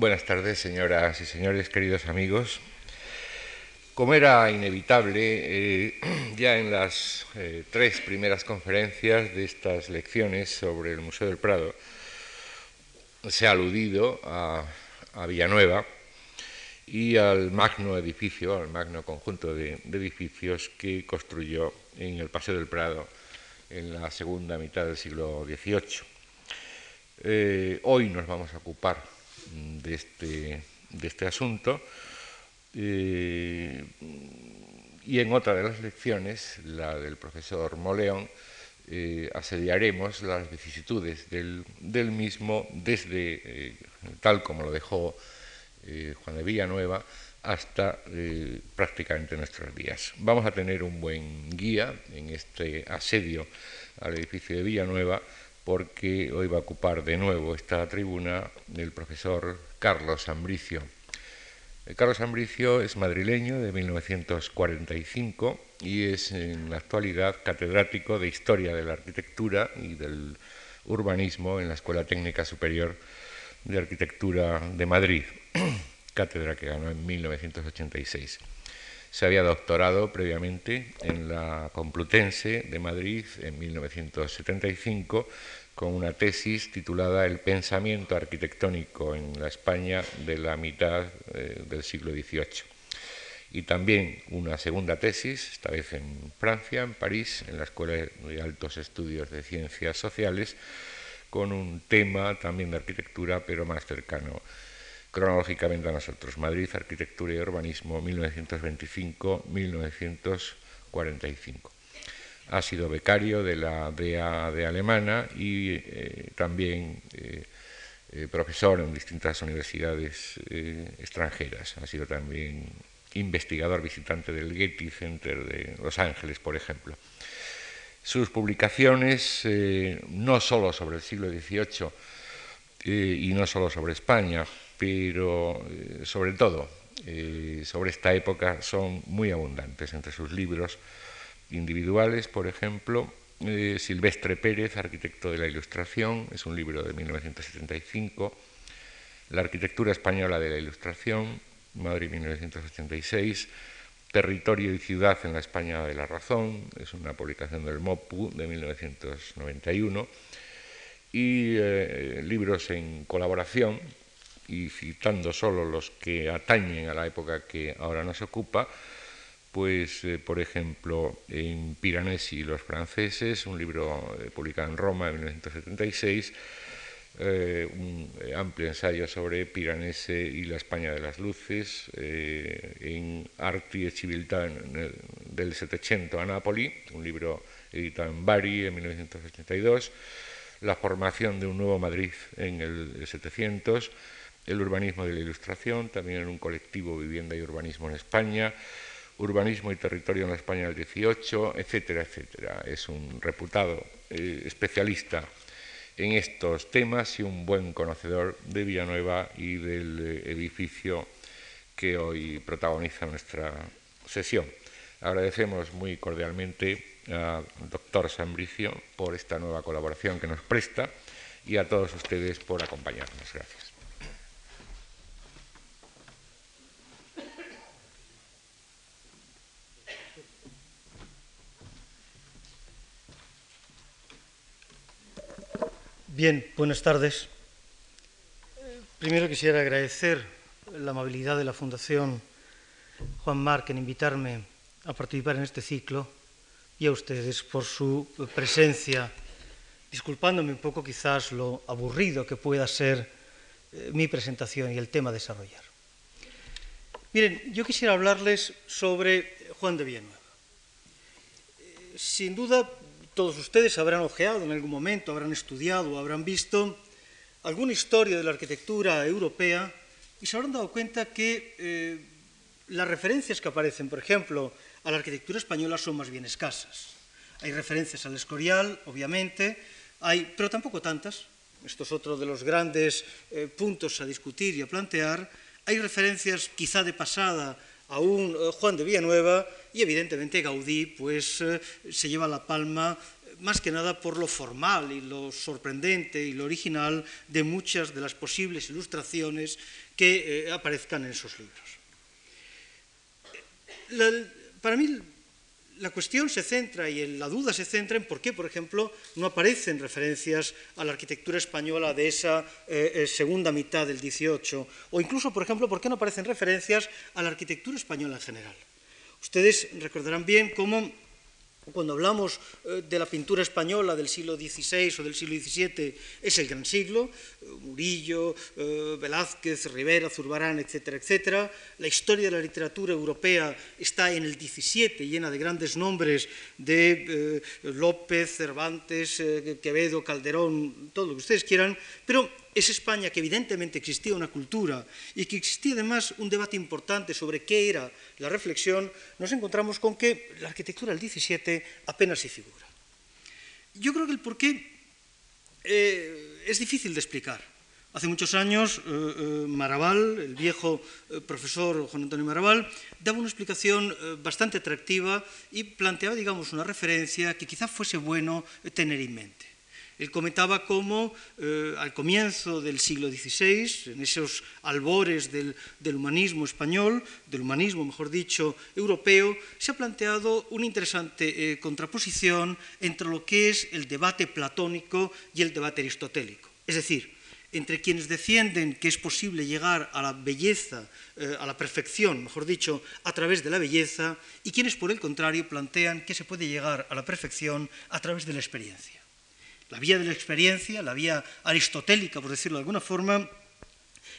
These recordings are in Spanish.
Buenas tardes, señoras y señores, queridos amigos. Como era inevitable, eh, ya en las eh, tres primeras conferencias de estas lecciones sobre el Museo del Prado, se ha aludido a, Villanueva y al magno edificio, al magno conjunto de, edificios que construyó en el Paseo del Prado en la segunda mitad del siglo XVIII. Eh, hoy nos vamos a ocupar de este, de este asunto. Eh, y en otra de las lecciones, la del profesor Moleón, eh, asediaremos las vicisitudes del, mismo desde, eh, tal como lo dejó Juan de Villanueva, hasta prácticamente nuestros días. Vamos a tener un buen guía en este asedio al edificio de Villanueva porque hoy va a ocupar de nuevo esta tribuna el profesor Carlos Ambricio. Eh, Carlos Ambricio es madrileño de 1945 y es en la actualidad catedrático de Historia de la Arquitectura y del Urbanismo en la Escuela Técnica Superior de Arquitectura de Madrid, cátedra que ganó en 1986. Se había doctorado previamente en la Complutense de Madrid en 1975 con una tesis titulada El pensamiento arquitectónico en la España de la mitad eh, del siglo XVIII. Y también una segunda tesis, esta vez en Francia, en París, en la Escuela de Altos Estudios de Ciencias Sociales, con un tema también de arquitectura, pero más cercano cronológicamente a nosotros. Madrid, Arquitectura y Urbanismo, 1925-1945. Ha sido becario de la DEA de Alemana y eh, también eh, eh, profesor en distintas universidades extranjeras. Ha sido también investigador visitante del Getty Center de Los Ángeles, por ejemplo. Sus publicaciones, no solo sobre el siglo XVIII y no solo sobre España, pero eh, sobre todo eh, sobre esta época son muy abundantes entre sus libros individuales, por ejemplo, eh, Silvestre Pérez, arquitecto de la Ilustración, es un libro de 1975, La arquitectura española de la Ilustración, Madrid 1986, Territorio y ciudad en la España de la razón, es una publicación del MOPU de 1991, y libros en colaboración, y citando solo los que atañen a la época que ahora nos ocupa, pues eh, por ejemplo en Piranesi y los franceses, un libro eh, publicado en Roma en 1976, eh, un amplio ensayo sobre Piranesi y la España de las luces, en Arti e Civiltà del Settecento a Napoli, un libro editado en Bari en 1982, La formación de un nuevo Madrid en el 700, el urbanismo de la ilustración, también en un colectivo Vivienda y Urbanismo en España, Urbanismo y Territorio en la España del 18, etcétera, etcétera. Es un reputado eh, especialista en estos temas y un buen conocedor de Villanueva y del eh, edificio que hoy protagoniza nuestra sesión. Agradecemos muy cordialmente al doctor Sambricio por esta nueva colaboración que nos presta y a todos ustedes por acompañarnos. Gracias. Bien, buenas tardes. Primero quisiera agradecer la amabilidad de la Fundación Juan Marc en invitarme a participar en este ciclo y a ustedes por su presencia, disculpándome un poco quizás lo aburrido que pueda ser eh, mi presentación y el tema a desarrollar. Miren, yo quisiera hablarles sobre Juan de Villanueva. Eh, sin duda, todos ustedes habrán ojeado en algún momento, habrán estudiado, habrán visto alguna historia de la arquitectura europea y se habrán dado cuenta que eh, las referencias que aparecen, por ejemplo, a la arquitectura española son más bien escasas. Hay referencias al Escorial, obviamente, hay, pero tampoco tantas. Esto es otro de los grandes eh, puntos a discutir y a plantear. Hay referencias quizá de pasada a un eh, Juan de Villanueva y evidentemente Gaudí pues, eh, se lleva la palma más que nada por lo formal y lo sorprendente y lo original de muchas de las posibles ilustraciones que aparezcan en esos libros. Para mí la cuestión se centra y la duda se centra en por qué, por ejemplo, no aparecen referencias a la arquitectura española de esa eh, eh, segunda mitad del XVIII, o incluso, por ejemplo, por qué no aparecen referencias a la arquitectura española en general. Ustedes recordarán bien cómo cuando hablamos eh, de la pintura española del siglo XVI o del siglo XVII, es el gran siglo, eh, Murillo, eh, Velázquez, Rivera, Zurbarán, etcétera, etcétera. La historia de la literatura europea está en el XVII, llena de grandes nombres de López, Cervantes, Quevedo, Calderón, todo lo que ustedes quieran, pero es España que evidentemente existía una cultura y que existía además un debate importante sobre qué era la reflexión, nos encontramos con que la arquitectura del 17 apenas se figura. Yo creo que el porqué eh, es difícil de explicar. Hace muchos años, eh, eh, Maraval, el viejo profesor Juan Antonio Maraval, daba una explicación bastante atractiva y planteaba, digamos, una referencia que quizá fuese bueno tener en mente. Él comentaba cómo eh, al comienzo del siglo XVI, en esos albores del, humanismo español, del humanismo, mejor dicho, europeo, se ha planteado una interesante eh, contraposición entre lo que es el debate platónico y el debate aristotélico. Es decir, entre quienes defienden que es posible llegar a la belleza, eh, a la perfección, mejor dicho, a través de la belleza, y quienes, por el contrario, plantean que se puede llegar a la perfección a través de la experiencia. La vía de la experiencia, la vía aristotélica, por decirlo de alguna forma,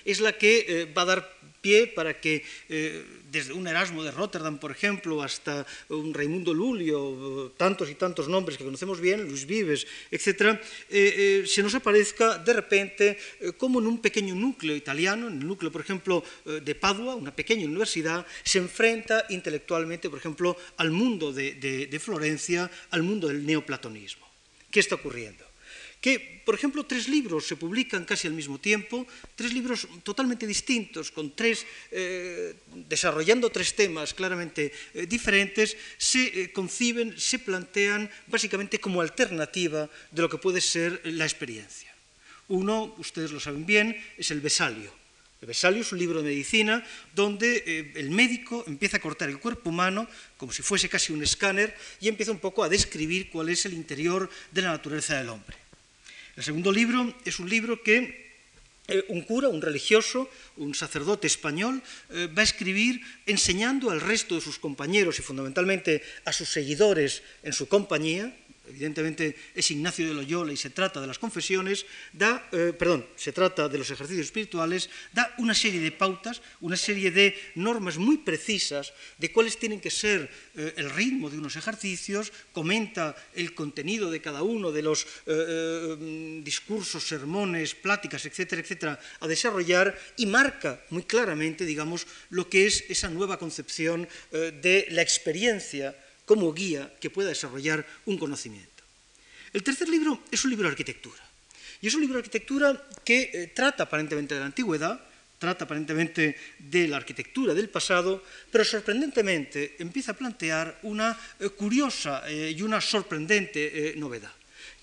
es la que eh, va a dar pie para que eh, desde un Erasmo de Rotterdam, por ejemplo, hasta un Raimundo Lulio, tantos y tantos nombres que conocemos bien, Luis Vives, etc., eh, se nos aparezca de repente como en un pequeño núcleo italiano, en el núcleo, por ejemplo, de Padua, una pequeña universidad, se enfrenta intelectualmente, por ejemplo, al mundo de Florencia, al mundo del neoplatonismo. ¿Qué está ocurriendo? Que, por ejemplo, tres libros se publican casi al mismo tiempo, tres libros totalmente distintos, con tres, eh, desarrollando tres temas claramente eh, diferentes, se eh, conciben, se plantean básicamente como alternativa de lo que puede ser la experiencia. Uno, ustedes lo saben bien, es el Besalio, el Besalio es un libro de medicina donde eh, el médico empieza a cortar el cuerpo humano como si fuese casi un escáner y empieza un poco a describir cuál es el interior de la naturaleza del hombre. El segundo libro es un libro que eh, un cura, un religioso, un sacerdote español, eh, va a escribir enseñando al resto de sus compañeros y fundamentalmente a sus seguidores en su compañía, evidentemente es Ignacio de Loyola y se trata de las confesiones, da, eh, perdón, se trata de los ejercicios espirituales, da una serie de pautas, una serie de normas muy precisas de cuáles tienen que ser eh, el ritmo de unos ejercicios, comenta el contenido de cada uno de los eh, discursos, sermones, pláticas, etcétera, etcétera, a desarrollar y marca muy claramente, digamos, lo que es esa nueva concepción de la experiencia como guía que pueda desarrollar un conocimiento. El tercer libro es un libro de arquitectura. Y es un libro de arquitectura que eh, trata aparentemente de la antigüedad, trata aparentemente de la arquitectura del pasado, pero sorprendentemente empieza a plantear una eh, curiosa eh, y una sorprendente novedad.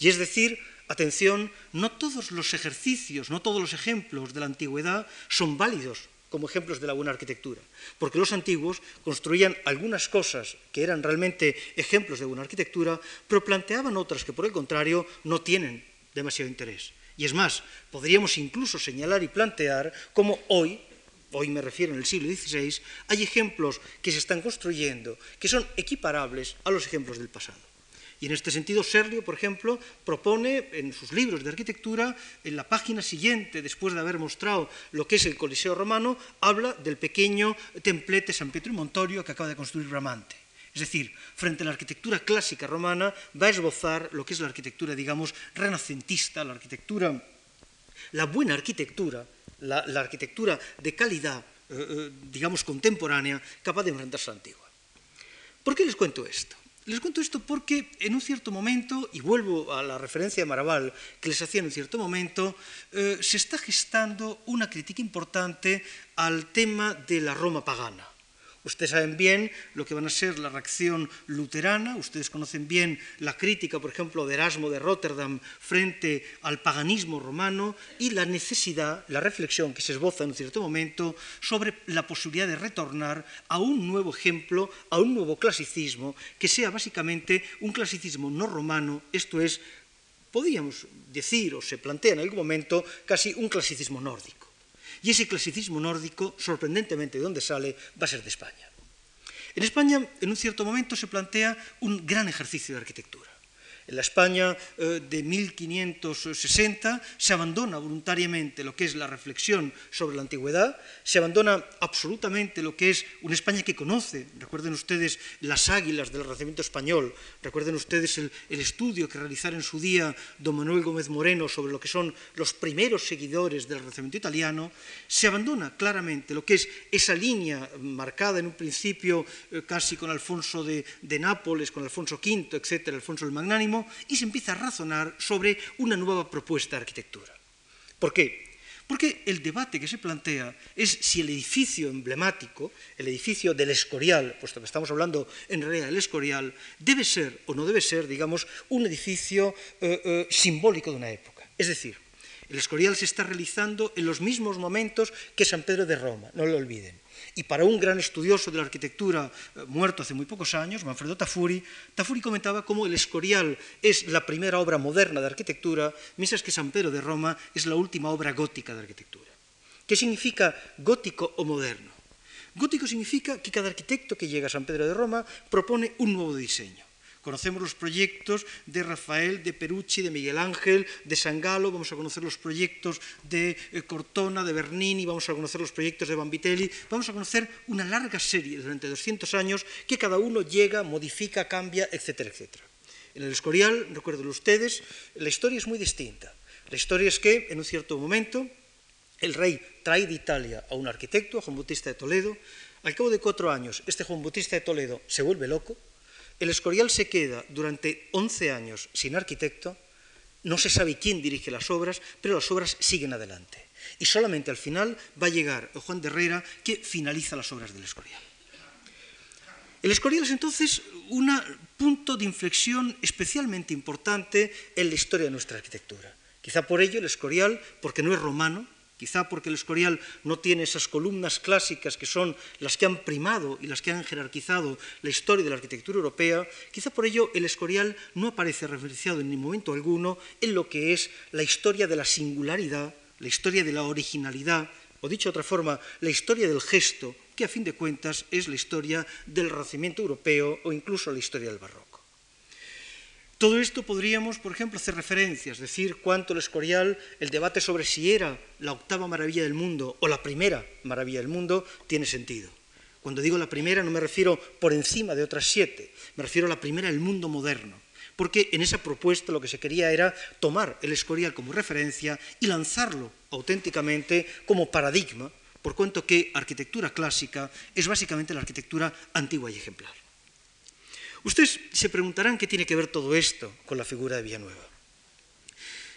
Y es decir, atención, no todos los ejercicios, no todos los ejemplos de la antigüedad son válidos como ejemplos de la buena arquitectura, porque los antiguos construían algunas cosas que eran realmente ejemplos de buena arquitectura, pero planteaban otras que por el contrario no tienen demasiado interés. Y es más, podríamos incluso señalar y plantear cómo hoy, hoy me refiero en el siglo XVI, hay ejemplos que se están construyendo que son equiparables a los ejemplos del pasado. Y en este sentido, Serlio, por ejemplo, propone en sus libros de arquitectura, en la página siguiente, después de haber mostrado lo que es el Coliseo romano, habla del pequeño templete San Pietro y Montorio que acaba de construir Bramante. Es decir, frente a la arquitectura clásica romana, va a esbozar lo que es la arquitectura, digamos, renacentista, la arquitectura, la buena arquitectura, la, arquitectura de calidad, eh, eh, digamos, contemporánea, capaz de enfrentarse a la antigua. ¿Por qué les cuento esto? Les cuento esto porque en un cierto momento, y vuelvo a la referencia de Maraval que les hacía en un cierto momento, eh, se está gestando una crítica importante al tema de la Roma pagana. Ustedes saben bien lo que van a ser la reacción luterana, ustedes conocen bien la crítica, por ejemplo, de Erasmo de Rotterdam frente al paganismo romano y la necesidad, la reflexión que se esboza en un cierto momento sobre la posibilidad de retornar a un nuevo ejemplo, a un nuevo clasicismo, que sea básicamente un clasicismo no romano, esto es, podríamos decir o se plantea en algún momento casi un clasicismo nórdico. Y ese clasicismo nórdico, sorprendentemente de dónde sale, va a ser de España. En España, en un cierto momento, se plantea un gran ejercicio de arquitectura. En la España eh, de 1560 se abandona voluntariamente lo que es la reflexión sobre la antigüedad, se abandona absolutamente lo que es una España que conoce, recuerden ustedes las águilas del Renacimiento español, recuerden ustedes el, estudio que realizara en su día don Manuel Gómez Moreno sobre lo que son los primeros seguidores del Renacimiento italiano, se abandona claramente lo que es esa línea marcada en un principio eh, casi con Alfonso de, de Nápoles, con Alfonso V, etcétera, Alfonso el Magnánimo, y se empieza a razonar sobre una nueva propuesta de arquitectura. ¿Por qué? Porque el debate que se plantea es si el edificio emblemático, el edificio del Escorial, puesto que estamos hablando en realidad del Escorial, debe ser o no debe ser, digamos, un edificio eh, eh, simbólico de una época. Es decir, el Escorial se está realizando en los mismos momentos que San Pedro de Roma, no lo olviden. Y para un gran estudioso de la arquitectura eh, muerto hace muy pocos años, Manfredo Tafuri, Tafuri comentaba cómo el Escorial es la primera obra moderna de arquitectura, mientras que San Pedro de Roma es la última obra gótica de arquitectura. ¿Qué significa gótico o moderno? Gótico significa que cada arquitecto que llega a San Pedro de Roma propone un nuevo diseño. Conocemos los proyectos de Rafael, de Perucci, de Miguel Ángel, de Sangalo, vamos a conocer los proyectos de eh, Cortona, de Bernini, vamos a conocer los proyectos de Bambitelli, vamos a conocer una larga serie durante 200 años que cada uno llega, modifica, cambia, etcétera, etcétera. En el Escorial, recuerden ustedes, la historia es muy distinta. La historia es que en un cierto momento el rey trae de Italia a un arquitecto, a Juan Bautista de Toledo. Al cabo de cuatro años, este Juan Bautista de Toledo se vuelve loco, el Escorial se queda durante 11 años sin arquitecto, no se sabe quién dirige las obras, pero las obras siguen adelante. Y solamente al final va a llegar Juan de Herrera que finaliza las obras del Escorial. El Escorial es entonces un punto de inflexión especialmente importante en la historia de nuestra arquitectura. Quizá por ello el Escorial, porque no es romano, quizá porque el Escorial no tiene esas columnas clásicas que son las que han primado y las que han jerarquizado la historia de la arquitectura europea, quizá por ello el Escorial no aparece referenciado en ningún momento alguno en lo que es la historia de la singularidad, la historia de la originalidad, o dicho de otra forma, la historia del gesto, que a fin de cuentas es la historia del Renacimiento europeo o incluso la historia del barroco. Todo esto podríamos, por ejemplo, hacer referencias, decir cuánto el Escorial, el debate sobre si era la octava maravilla del mundo o la primera maravilla del mundo, tiene sentido. Cuando digo la primera no me refiero por encima de otras siete, me refiero a la primera del mundo moderno, porque en esa propuesta lo que se quería era tomar el Escorial como referencia y lanzarlo auténticamente como paradigma, por cuanto que arquitectura clásica es básicamente la arquitectura antigua y ejemplar. Ustedes se preguntarán qué tiene que ver todo esto con la figura de Villanueva.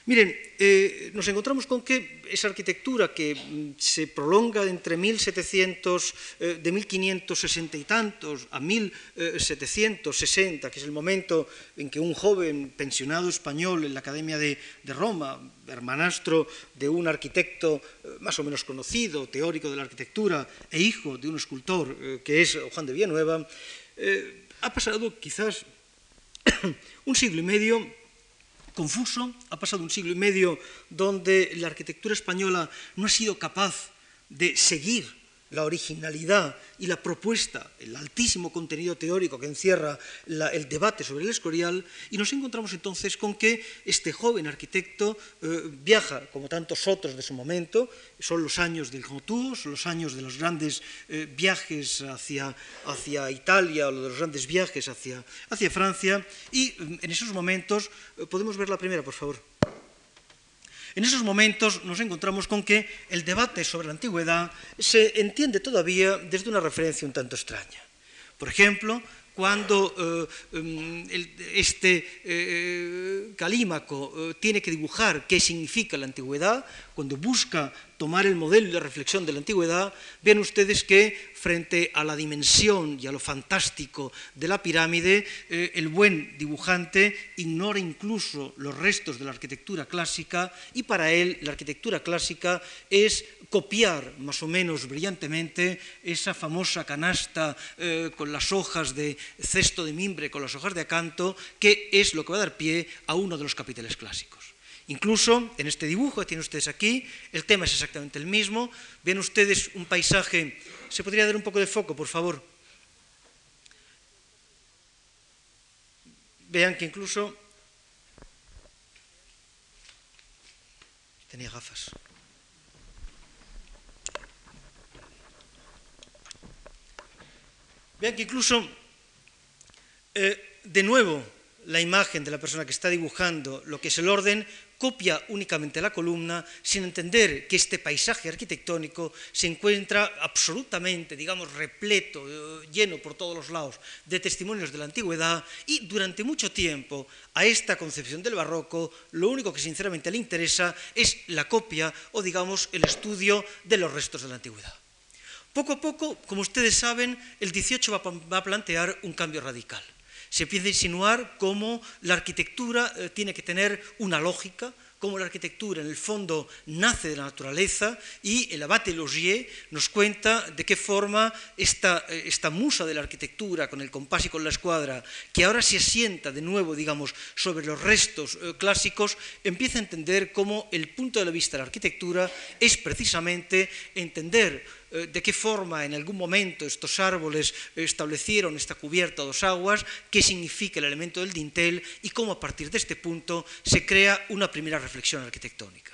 Miren, eh, nos encontramos con que esa arquitectura que mm, se prolonga entre 1700, eh, de 1560 y tantos a 1760, que es el momento en que un joven pensionado español en la Academia de, Roma, hermanastro de un arquitecto eh, más o menos conocido, teórico de la arquitectura e hijo de un escultor eh, que es Juan de Villanueva, ha pasado quizás un siglo y medio confuso, ha pasado un siglo y medio donde la arquitectura española no ha sido capaz de seguir la originalidad y la propuesta, el altísimo contenido teórico que encierra el debate sobre el Escorial, y nos encontramos entonces con que este joven arquitecto eh, viaja, como tantos otros de su momento, son los años del Grand son los años de los grandes eh, viajes hacia, hacia Italia o los grandes viajes hacia, hacia Francia, y mm, en esos momentos, eh, podemos ver la primera, por favor. En esos momentos nos encontramos con que el debate sobre la antigüedad se entiende todavía desde una referencia un tanto extraña. Por ejemplo, cuando eh, em, este eh, Calímaco eh, tiene que dibujar qué significa la antigüedad, cuando busca tomar el modelo la reflexión de la antigüedad, vean ustedes que frente a la dimensión y a lo fantástico de la pirámide, eh, el buen dibujante ignora incluso los restos de la arquitectura clásica y para él la arquitectura clásica es copiar más o menos brillantemente esa famosa canasta eh, con las hojas de cesto de mimbre, con las hojas de acanto, que es lo que va a dar pie a uno de los capiteles clásicos. Incluso en este dibujo que tienen ustedes aquí, el tema es exactamente el mismo. Ven ustedes un paisaje. ¿Se podría dar un poco de foco, por favor? Vean que incluso... Tenía gafas. Vean que incluso, eh, de nuevo, la imagen de la persona que está dibujando lo que es el orden copia únicamente la columna sin entender que este paisaje arquitectónico se encuentra absolutamente, digamos, repleto, eh, lleno por todos los lados de testimonios de la antigüedad y durante mucho tiempo a esta concepción del barroco lo único que sinceramente le interesa es la copia o, digamos, el estudio de los restos de la antigüedad. Poco a poco, como ustedes saben, el 18 va a plantear un cambio radical se empieza a insinuar cómo la arquitectura eh, tiene que tener una lógica, cómo la arquitectura en el fondo nace de la naturaleza y el abate Logier nos cuenta de qué forma esta, eh, musa de la arquitectura con el compás y con la escuadra, que ahora se asienta de nuevo, digamos, sobre los restos eh, clásicos, empieza a entender cómo el punto de vista de la arquitectura es precisamente entender eh, de qué forma en algún momento estos árboles establecieron esta cubierta dos aguas, qué significa el elemento del dintel y cómo a partir de este punto se crea una primera reflexión arquitectónica.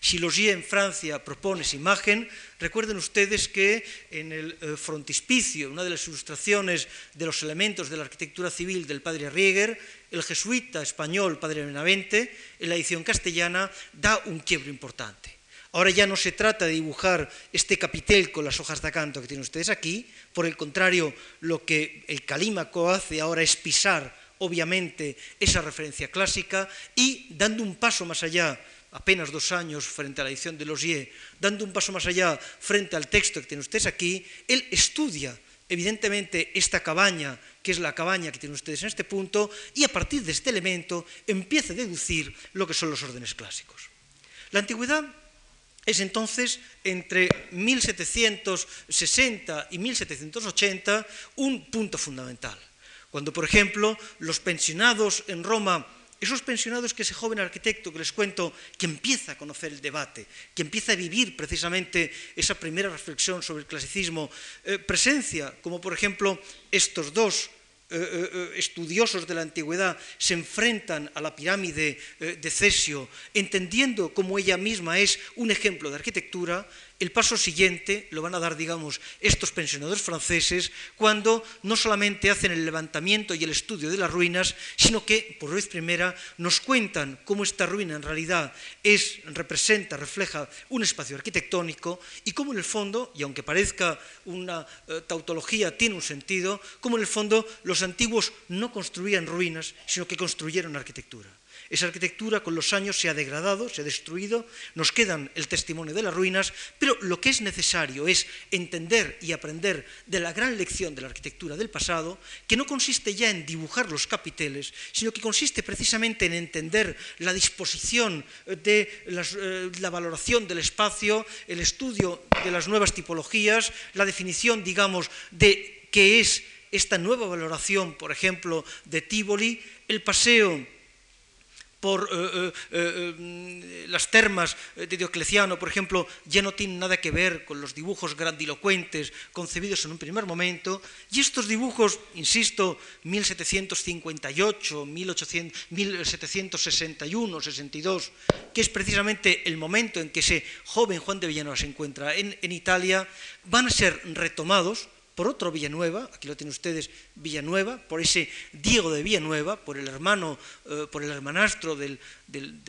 Si Logier en Francia propone esa imagen, recuerden ustedes que en el eh, frontispicio, una de las ilustraciones de los elementos de la arquitectura civil del padre Rieger, el jesuita español padre Benavente, en la edición castellana, da un quiebro importante. Ahora ya no se trata de dibujar este capitel con las hojas de acanto que tienen ustedes aquí, por el contrario, lo que el calímaco hace ahora es pisar, obviamente, esa referencia clásica y dando un paso más allá, apenas dos años frente a la edición de Losier, dando un paso más allá frente al texto que tienen ustedes aquí, él estudia evidentemente esta cabaña, que es la cabaña que tienen ustedes en este punto, y a partir de este elemento empieza a deducir lo que son los órdenes clásicos. La antigüedad es entonces entre 1760 y 1780 un punto fundamental. Cuando, por ejemplo, los pensionados en Roma, esos pensionados que ese joven arquitecto que les cuento, que empieza a conocer el debate, que empieza a vivir precisamente esa primera reflexión sobre el clasicismo, eh, presencia, como por ejemplo estos dos eh, eh, eh, estudiosos de la antigüedad se enfrentan a la pirámide de Cesio, entendiendo cómo ella misma es un ejemplo de arquitectura, el paso siguiente lo van a dar, digamos, estos pensionadores franceses cuando no solamente hacen el levantamiento y el estudio de las ruinas, sino que por vez primera nos cuentan cómo esta ruina en realidad es, representa, refleja un espacio arquitectónico y cómo en el fondo, y aunque parezca una eh, tautología, tiene un sentido, cómo en el fondo los antiguos no construían ruinas, sino que construyeron arquitectura. Esa arquitectura con los años se ha degradado, se ha destruido, nos quedan el testimonio de las ruinas, pero lo que es necesario es entender y aprender de la gran lección de la arquitectura del pasado, que no consiste ya en dibujar los capiteles, sino que consiste precisamente en entender la disposición de eh, la valoración del espacio, el estudio de las nuevas tipologías, la definición, digamos, de qué es esta nueva valoración, por ejemplo, de Tivoli, el paseo por eh, eh, eh, las termas de Diocleciano, por ejemplo, ya no tienen nada que ver con los dibujos grandilocuentes concebidos en un primer momento, y estos dibujos, insisto, 1758, 1761, 62, que es precisamente el momento en que ese joven Juan de Villanueva se encuentra en, en Italia, van a ser retomados por otro Villanueva, aquí lo tienen ustedes, Villanueva, por ese Diego de Villanueva, por el hermano, eh, por el hermanastro de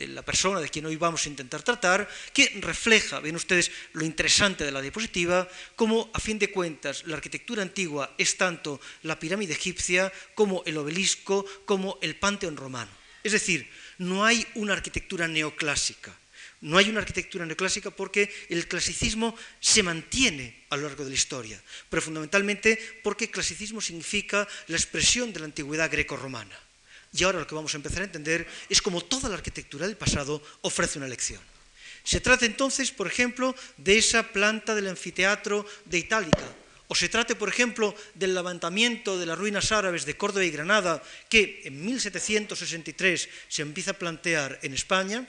la persona de quien hoy vamos a intentar tratar, que refleja, ven ustedes, lo interesante de la diapositiva, como a fin de cuentas la arquitectura antigua es tanto la pirámide egipcia como el obelisco, como el panteón romano. Es decir, no hay una arquitectura neoclásica No hay una arquitectura neoclásica porque el clasicismo se mantiene a lo largo de la historia, pero fundamentalmente porque clasicismo significa la expresión de la antigüedad greco-romana. Y ahora lo que vamos a empezar a entender es cómo toda la arquitectura del pasado ofrece una lección. Se trata entonces, por ejemplo, de esa planta del anfiteatro de Itálica, o se trate, por ejemplo, del levantamiento de las ruinas árabes de Córdoba y Granada, que en 1763 se empieza a plantear en España,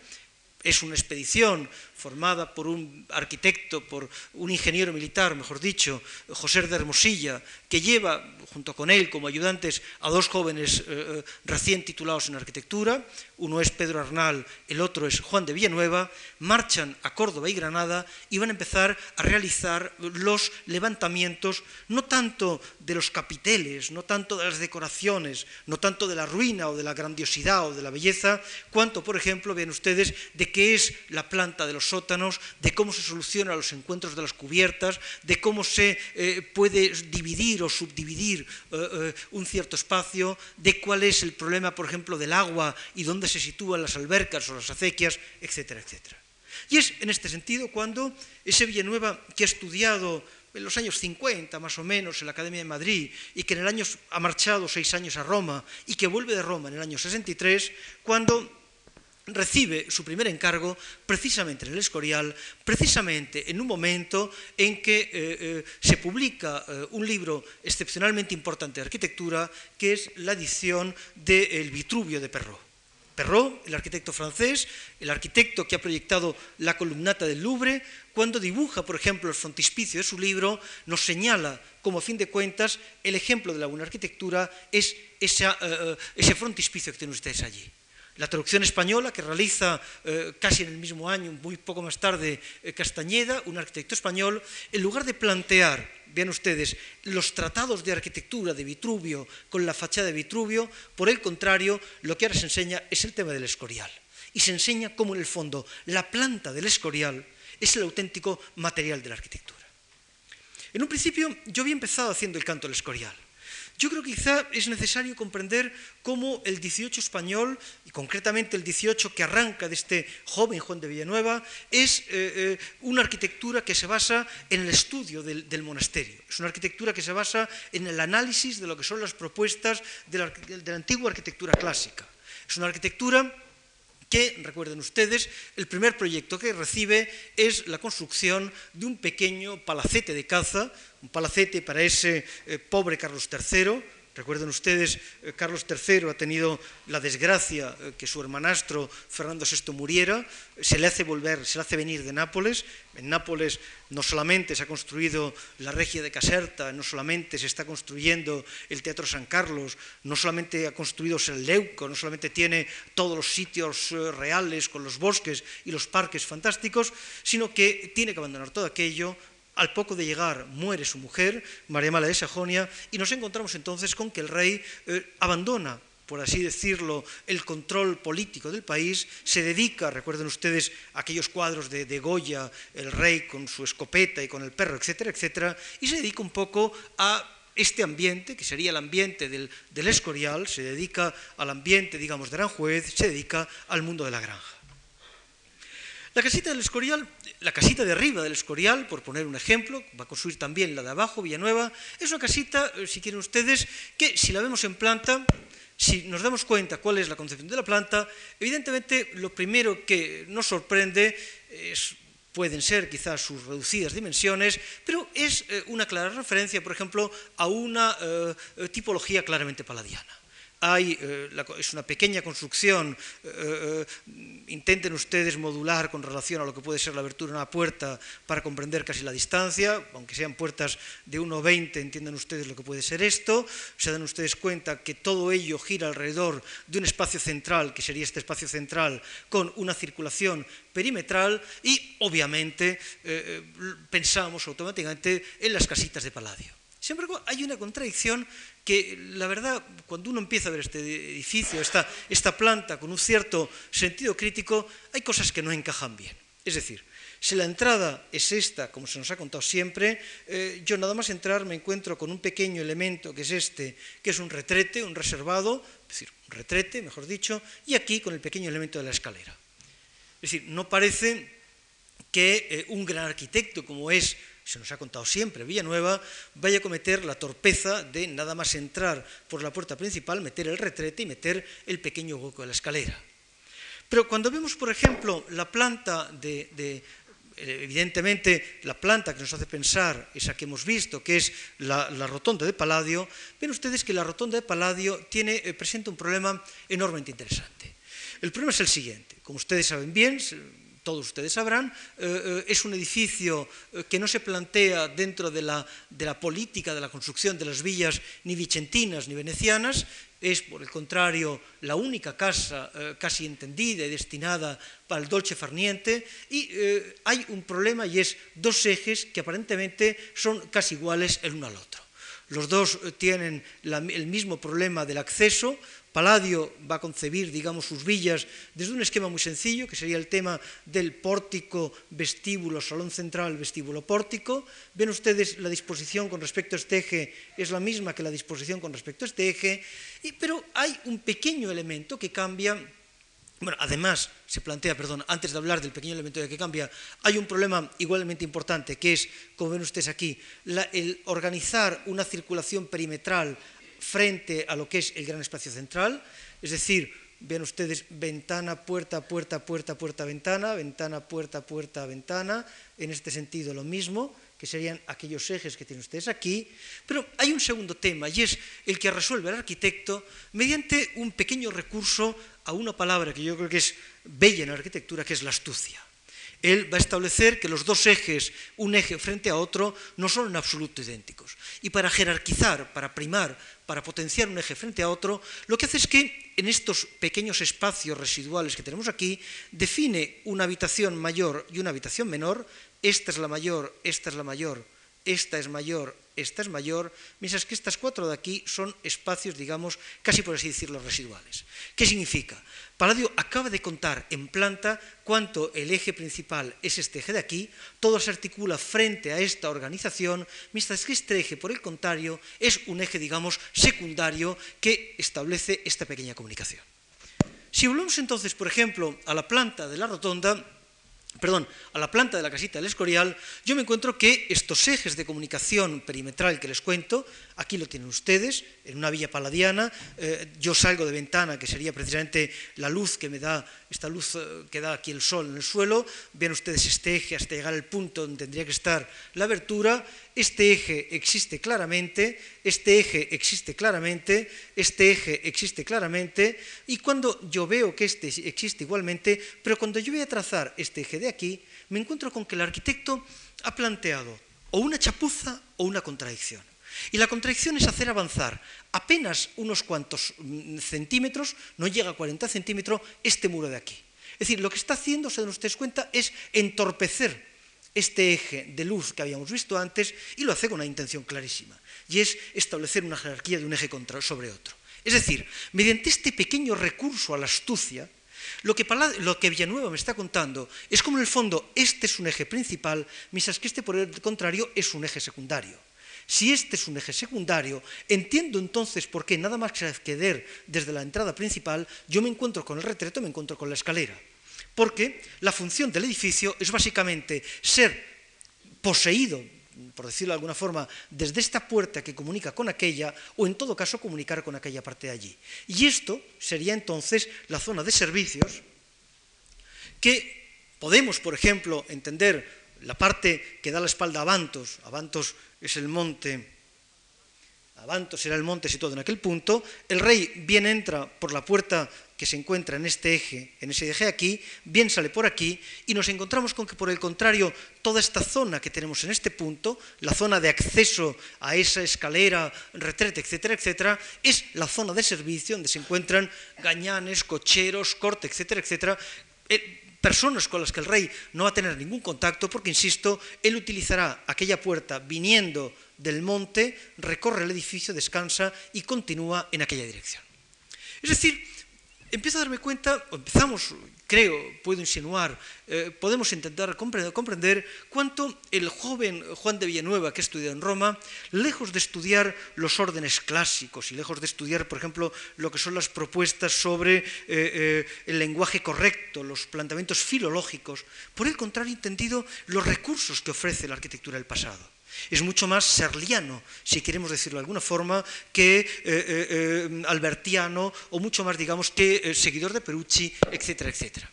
es una expedición formada por un arquitecto, por un ingeniero militar, mejor dicho, José de Hermosilla, que lleva junto con él como ayudantes a dos jóvenes eh, eh, recién titulados en arquitectura, uno es Pedro Arnal, el otro es Juan de Villanueva, marchan a Córdoba y Granada y van a empezar a realizar los levantamientos, no tanto de los capiteles, no tanto de las decoraciones, no tanto de la ruina o de la grandiosidad o de la belleza, cuanto, por ejemplo, vean ustedes, de qué es la planta de los sótanos, de cómo se solucionan los encuentros de las cubiertas, de cómo se eh, puede dividir o subdividir eh, eh, un cierto espacio, de cuál es el problema, por ejemplo, del agua y dónde se sitúan las albercas o las acequias, etcétera, etcétera. Y es en este sentido cuando ese Villanueva que ha estudiado en los años 50 más o menos en la Academia de Madrid y que en el año ha marchado seis años a Roma y que vuelve de Roma en el año 63, cuando recibe su primer encargo precisamente en el Escorial, precisamente en un momento en que eh, eh, se publica eh, un libro excepcionalmente importante de arquitectura, que es la edición de Vitruvio de Perrault. Perrault, el arquitecto francés, el arquitecto que ha proyectado la columnata del Louvre, cuando dibuja, por ejemplo, el frontispicio de su libro, nos señala como a fin de cuentas el ejemplo de la buena arquitectura es ese frontispicio que tienen ustedes allí. La traducción española que realiza eh, casi en el mismo año, muy poco más tarde, eh, Castañeda, un arquitecto español, en lugar de plantear, vean ustedes, los tratados de arquitectura de Vitruvio con la fachada de Vitruvio, por el contrario, lo que ahora se enseña es el tema del escorial. Y se enseña cómo en el fondo la planta del escorial es el auténtico material de la arquitectura. En un principio yo había empezado haciendo el canto del escorial. Yo creo que quizá es necesario comprender cómo el 18 español, y concretamente el 18 que arranca de este joven Juan de Villanueva, es eh, eh, una arquitectura que se basa en el estudio del, monasterio. Es una arquitectura que se basa en el análisis de lo que son las propuestas de la, de la antigua arquitectura clásica. Es una arquitectura que, recuerden ustedes, el primer proyecto que recibe es la construcción de un pequeño palacete de caza, un palacete para ese eh, pobre Carlos III, Recuerden ustedes, eh, Carlos III ha tenido la desgracia eh, que su hermanastro Fernando VI muriera, se le hace volver, se le hace venir de Nápoles. En Nápoles no solamente se ha construido la Regia de Caserta, no solamente se está construyendo el Teatro San Carlos, no solamente ha construido el Leuco, no solamente tiene todos los sitios eh, reales con los bosques y los parques fantásticos, sino que tiene que abandonar todo aquello al poco de llegar muere su mujer, María Mala de Sajonia, y nos encontramos entonces con que el rey eh, abandona por así decirlo, el control político del país, se dedica, recuerden ustedes aquellos cuadros de, Goya, el rey con su escopeta y con el perro, etcétera, etcétera, y se dedica un poco a este ambiente, que sería el ambiente del, del Escorial, se dedica al ambiente, digamos, de Aranjuez, se dedica al mundo de la granja. La casita del Escorial, la casita de arriba del Escorial, por poner un ejemplo, va a construir también la de abajo, Villanueva, es una casita, eh, si quieren ustedes, que si la vemos en planta, si nos damos cuenta cuál es la concepción de la planta, evidentemente lo primero que nos sorprende es, pueden ser quizás sus reducidas dimensiones, pero es eh, una clara referencia, por ejemplo, a una eh, tipología claramente paladiana hay, eh, es una pequeña construcción, eh, eh, intenten ustedes modular con relación a lo que puede ser la abertura de una puerta para comprender casi la distancia, aunque sean puertas de 1,20, entiendan ustedes lo que puede ser esto, se dan ustedes cuenta que todo ello gira alrededor de un espacio central, que sería este espacio central, con una circulación perimetral y obviamente pensamos automáticamente en las casitas de Paladio. Sin embargo, hay una contradicción que, la verdad, cuando uno empieza a ver este edificio, esta, planta con un cierto sentido crítico, hay cosas que no encajan bien. Es decir, si la entrada es esta, como se nos ha contado siempre, eh, yo nada más entrar me encuentro con un pequeño elemento que es este, que es un retrete, un reservado, es decir, un retrete, mejor dicho, y aquí con el pequeño elemento de la escalera. Es decir, no parece que eh, un gran arquitecto como es, se nos ha contado siempre, Villanueva, vaya a cometer la torpeza de nada más entrar por la puerta principal, meter el retrete y meter el pequeño hueco de la escalera. Pero cuando vemos, por ejemplo, la planta de, eh, evidentemente la planta que nos hace pensar, esa que hemos visto, que es la, rotonda de Palladio, ven ustedes que la rotonda de Palladio tiene, eh, presenta un problema enormemente interesante. El problema es el siguiente, como ustedes saben bien, todos ustedes sabrán, eh, es un edificio que no se plantea dentro de la, de la, política de la construcción de las villas ni vicentinas ni venecianas, es, por el contrario, la única casa eh, casi entendida y destinada para el dolce farniente, y eh, hay un problema y es dos ejes que aparentemente son casi iguales el uno al otro. Los dos eh, tienen el mismo problema del acceso, Palladio va a concebir, digamos, sus villas desde un esquema muy sencillo, que sería el tema del pórtico, vestíbulo, salón central, vestíbulo, pórtico. Ven ustedes la disposición con respecto a este eje es la misma que la disposición con respecto a este eje, pero hay un pequeño elemento que cambia. Bueno, además, se plantea, perdón, antes de hablar del pequeño elemento de que cambia, hay un problema igualmente importante, que es, como ven ustedes aquí, el organizar una circulación perimetral frente a lo que es el gran espacio central, es decir, ven ustedes ventana, puerta, puerta, puerta, puerta, ventana, ventana, puerta, puerta, ventana, en este sentido lo mismo, que serían aquellos ejes que tienen ustedes aquí, pero hay un segundo tema y es el que resuelve el arquitecto mediante un pequeño recurso a una palabra que yo creo que es bella en la arquitectura, que es la astucia. Él va a establecer que los dos ejes, un eje frente a otro, no son en absoluto idénticos. Y para jerarquizar, para primar, para potenciar un eje frente a otro, lo que hace es que en estos pequeños espacios residuales que tenemos aquí, define una habitación mayor y una habitación menor. Esta es la mayor, esta es la mayor, esta es mayor, esta es mayor, mientras que estas cuatro de aquí son espacios, digamos, casi por así decirlo, residuales. ¿Qué significa? Palladio acaba de contar en planta cuánto el eje principal es este eje de aquí, todo se articula frente a esta organización, mientras que este eje, por el contrario, es un eje, digamos, secundario que establece esta pequeña comunicación. Si volvemos entonces, por ejemplo, a la planta de la rotonda, perdón, a la planta de la casita del Escorial, yo me encuentro que estos ejes de comunicación perimetral que les cuento, aquí lo tienen ustedes, en una villa paladiana, eh, yo salgo de ventana, que sería precisamente la luz que me da, esta luz eh, que da aquí el sol en el suelo, ven ustedes este eje hasta llegar al punto donde tendría que estar la abertura, este eje existe claramente, este eje existe claramente, este eje existe claramente, y cuando yo veo que este existe igualmente, pero cuando yo voy a trazar este eje de aquí, me encuentro con que el arquitecto ha planteado o una chapuza o una contradicción. Y la contradicción es hacer avanzar apenas unos cuantos mm, centímetros, no llega a 40 centímetros, este muro de aquí. Es decir, lo que está haciendo, se nos ustedes cuenta, es entorpecer este eje de luz que habíamos visto antes y lo hace con una intención clarísima, y es establecer una jerarquía de un eje sobre otro. Es decir, mediante este pequeño recurso a la astucia, lo que, lo que, Villanueva me está contando es como en el fondo este es un eje principal, mientras que este por el contrario es un eje secundario. Si este es un eje secundario, entiendo entonces por qué nada más que acceder desde la entrada principal, yo me encuentro con el retrato, me encuentro con la escalera. Porque la función del edificio es básicamente ser poseído, por decirlo de alguna forma, desde esta puerta que comunica con aquella, o en todo caso comunicar con aquella parte de allí. Y esto sería entonces la zona de servicios que podemos, por ejemplo, entender la parte que da la espalda a Avantos. Avantos es el monte, Avantos será el monte situado en aquel punto, el rey bien entra por la puerta que se encuentra en este eje, en ese eje aquí, bien sale por aquí, y nos encontramos con que por el contrario, toda esta zona que tenemos en este punto, la zona de acceso a esa escalera, retrete, etcétera, etcétera, es la zona de servicio donde se encuentran gañanes, cocheros, corte, etcétera, etcétera, eh, personas con las que el rey no va a tener ningún contacto porque, insisto, él utilizará aquella puerta viniendo del monte, recorre el edificio, descansa y continúa en aquella dirección. Es decir, empiezo a darme cuenta, o empezamos, creo, puedo insinuar, eh, podemos intentar comprender, cuánto el joven Juan de Villanueva, que estudió en Roma, lejos de estudiar los órdenes clásicos y lejos de estudiar, por ejemplo, lo que son las propuestas sobre eh, eh, el lenguaje correcto, los planteamientos filológicos, por el contrario, entendido los recursos que ofrece la arquitectura del pasado. Es mucho más serliano, si queremos decirlo de alguna forma, que eh, eh, eh, albertiano o mucho más, digamos, que seguidor de Perucci, etcétera, etcétera.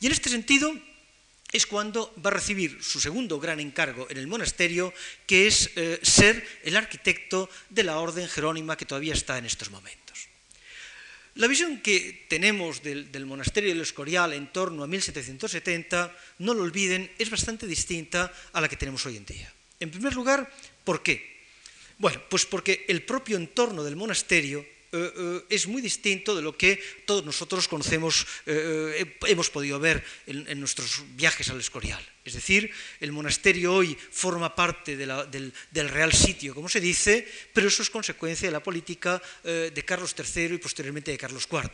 Y en este sentido es cuando va a recibir su segundo gran encargo en el monasterio, que es ser el arquitecto de la orden jerónima que todavía está en estos momentos. La visión que tenemos del, del, monasterio del Escorial en torno a 1770, no lo olviden, es bastante distinta a la que tenemos hoy en día. En primer lugar, ¿por qué? Bueno, pues porque el propio entorno del monasterio eh, eh, es muy distinto de lo que todos nosotros conocemos, eh, hemos podido ver en, nuestros viajes al Escorial. Es decir, el monasterio hoy forma parte del, real sitio, como se dice, pero eso es consecuencia de la política de Carlos III y posteriormente de Carlos IV.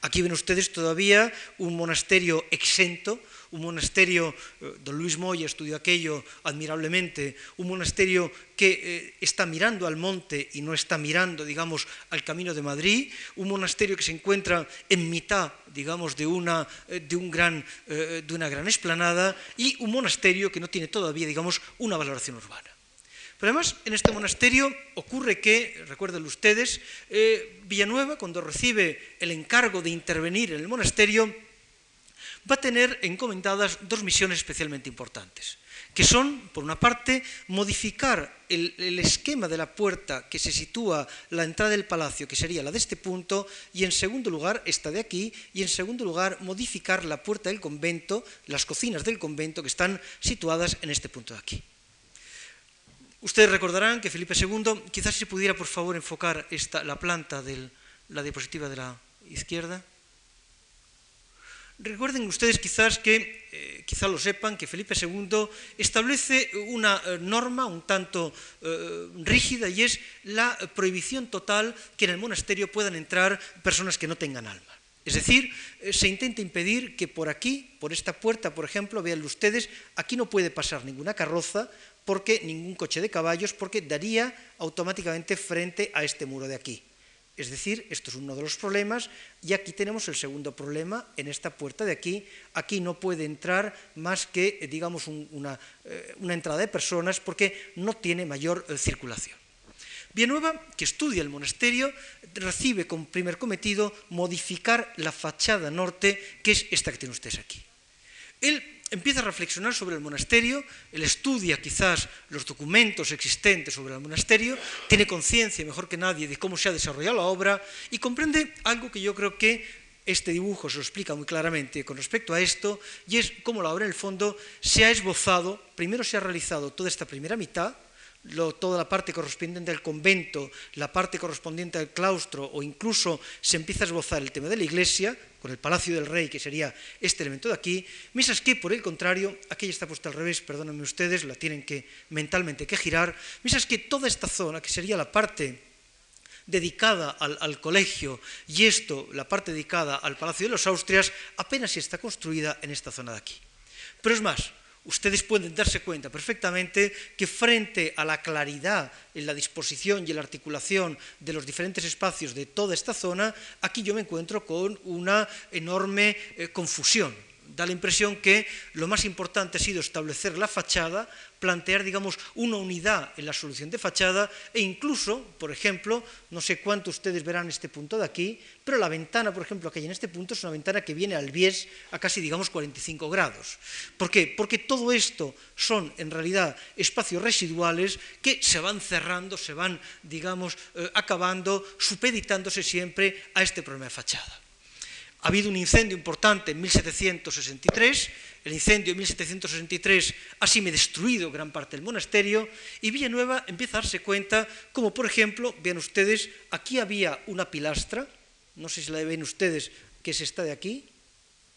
Aquí ven ustedes todavía un monasterio exento, un monasterio, eh, don Luis Moya estudió aquello admirablemente, un monasterio que eh, está mirando al monte y no está mirando, digamos, al camino de Madrid, un monasterio que se encuentra en mitad, digamos, de una, eh, de un gran, de una gran esplanada y un monasterio que no tiene todavía, digamos, una valoración urbana. Pero además, en este monasterio ocurre que, recuerden ustedes, Villanueva, cuando recibe el encargo de intervenir en el monasterio, va a tener encomendadas dos misiones especialmente importantes, que son, por una parte, modificar el, esquema de la puerta que se sitúa la entrada del palacio, que sería la de este punto, y en segundo lugar, esta de aquí, y en segundo lugar, modificar la puerta del convento, las cocinas del convento que están situadas en este punto de aquí. Ustedes recordarán que Felipe II, quizás si pudiera por favor enfocar esta, la planta de la diapositiva de la izquierda. Recuerden ustedes quizás que, eh, quizás lo sepan, que Felipe II establece una eh, norma un tanto eh, rígida y es la prohibición total que en el monasterio puedan entrar personas que no tengan alma. Es decir, se intenta impedir que por aquí, por esta puerta, por ejemplo, vean ustedes, aquí no puede pasar ninguna carroza, porque ningún coche de caballos, porque daría automáticamente frente a este muro de aquí. Es decir, esto es uno de los problemas y aquí tenemos el segundo problema en esta puerta de aquí. Aquí no puede entrar más que, eh, digamos, eh, una, entrada de personas porque no tiene mayor eh, circulación. Villanueva, que estudia el monasterio, recibe como primer cometido modificar la fachada norte, que es esta que tienen ustedes aquí. Empieza a reflexionar sobre el monasterio, él estudia quizás los documentos existentes sobre el monasterio, tiene conciencia mejor que nadie de cómo se ha desarrollado la obra y comprende algo que yo creo que este dibujo se lo explica muy claramente con respecto a esto, y es cómo la obra en el fondo se ha esbozado, primero se ha realizado toda esta primera mitad, toda la parte correspondiente al convento, la parte correspondiente al claustro, o incluso se empieza a esbozar el tema de la iglesia, con el palacio del rey, que sería este elemento de aquí, mientras que, por el contrario, aquí está puesta al revés, perdónenme ustedes, la tienen que mentalmente que girar, mientras que toda esta zona, que sería la parte dedicada al, al, colegio y esto, la parte dedicada al Palacio de los Austrias, apenas está construida en esta zona de aquí. Pero es más, ustedes pueden darse cuenta perfectamente que frente a la claridad en la disposición y en la articulación de los diferentes espacios de toda esta zona, aquí yo me encuentro con una enorme eh, confusión da la impresión que lo más importante ha sido establecer la fachada, plantear, digamos, una unidad en la solución de fachada e incluso, por ejemplo, no sé cuánto ustedes verán este punto de aquí, pero la ventana, por ejemplo, que hay en este punto es una ventana que viene al bies a casi, digamos, 45 grados. ¿Por qué? Porque todo esto son, en realidad, espacios residuales que se van cerrando, se van, digamos, eh, acabando, supeditándose siempre a este problema de fachada. Ha habido un incendio importante en 1763, el incendio en 1763 ha destruido gran parte del monasterio y Villanueva empieza a darse cuenta como, por ejemplo, vean ustedes, aquí había una pilastra, no sé si la ven ustedes, que es esta de aquí,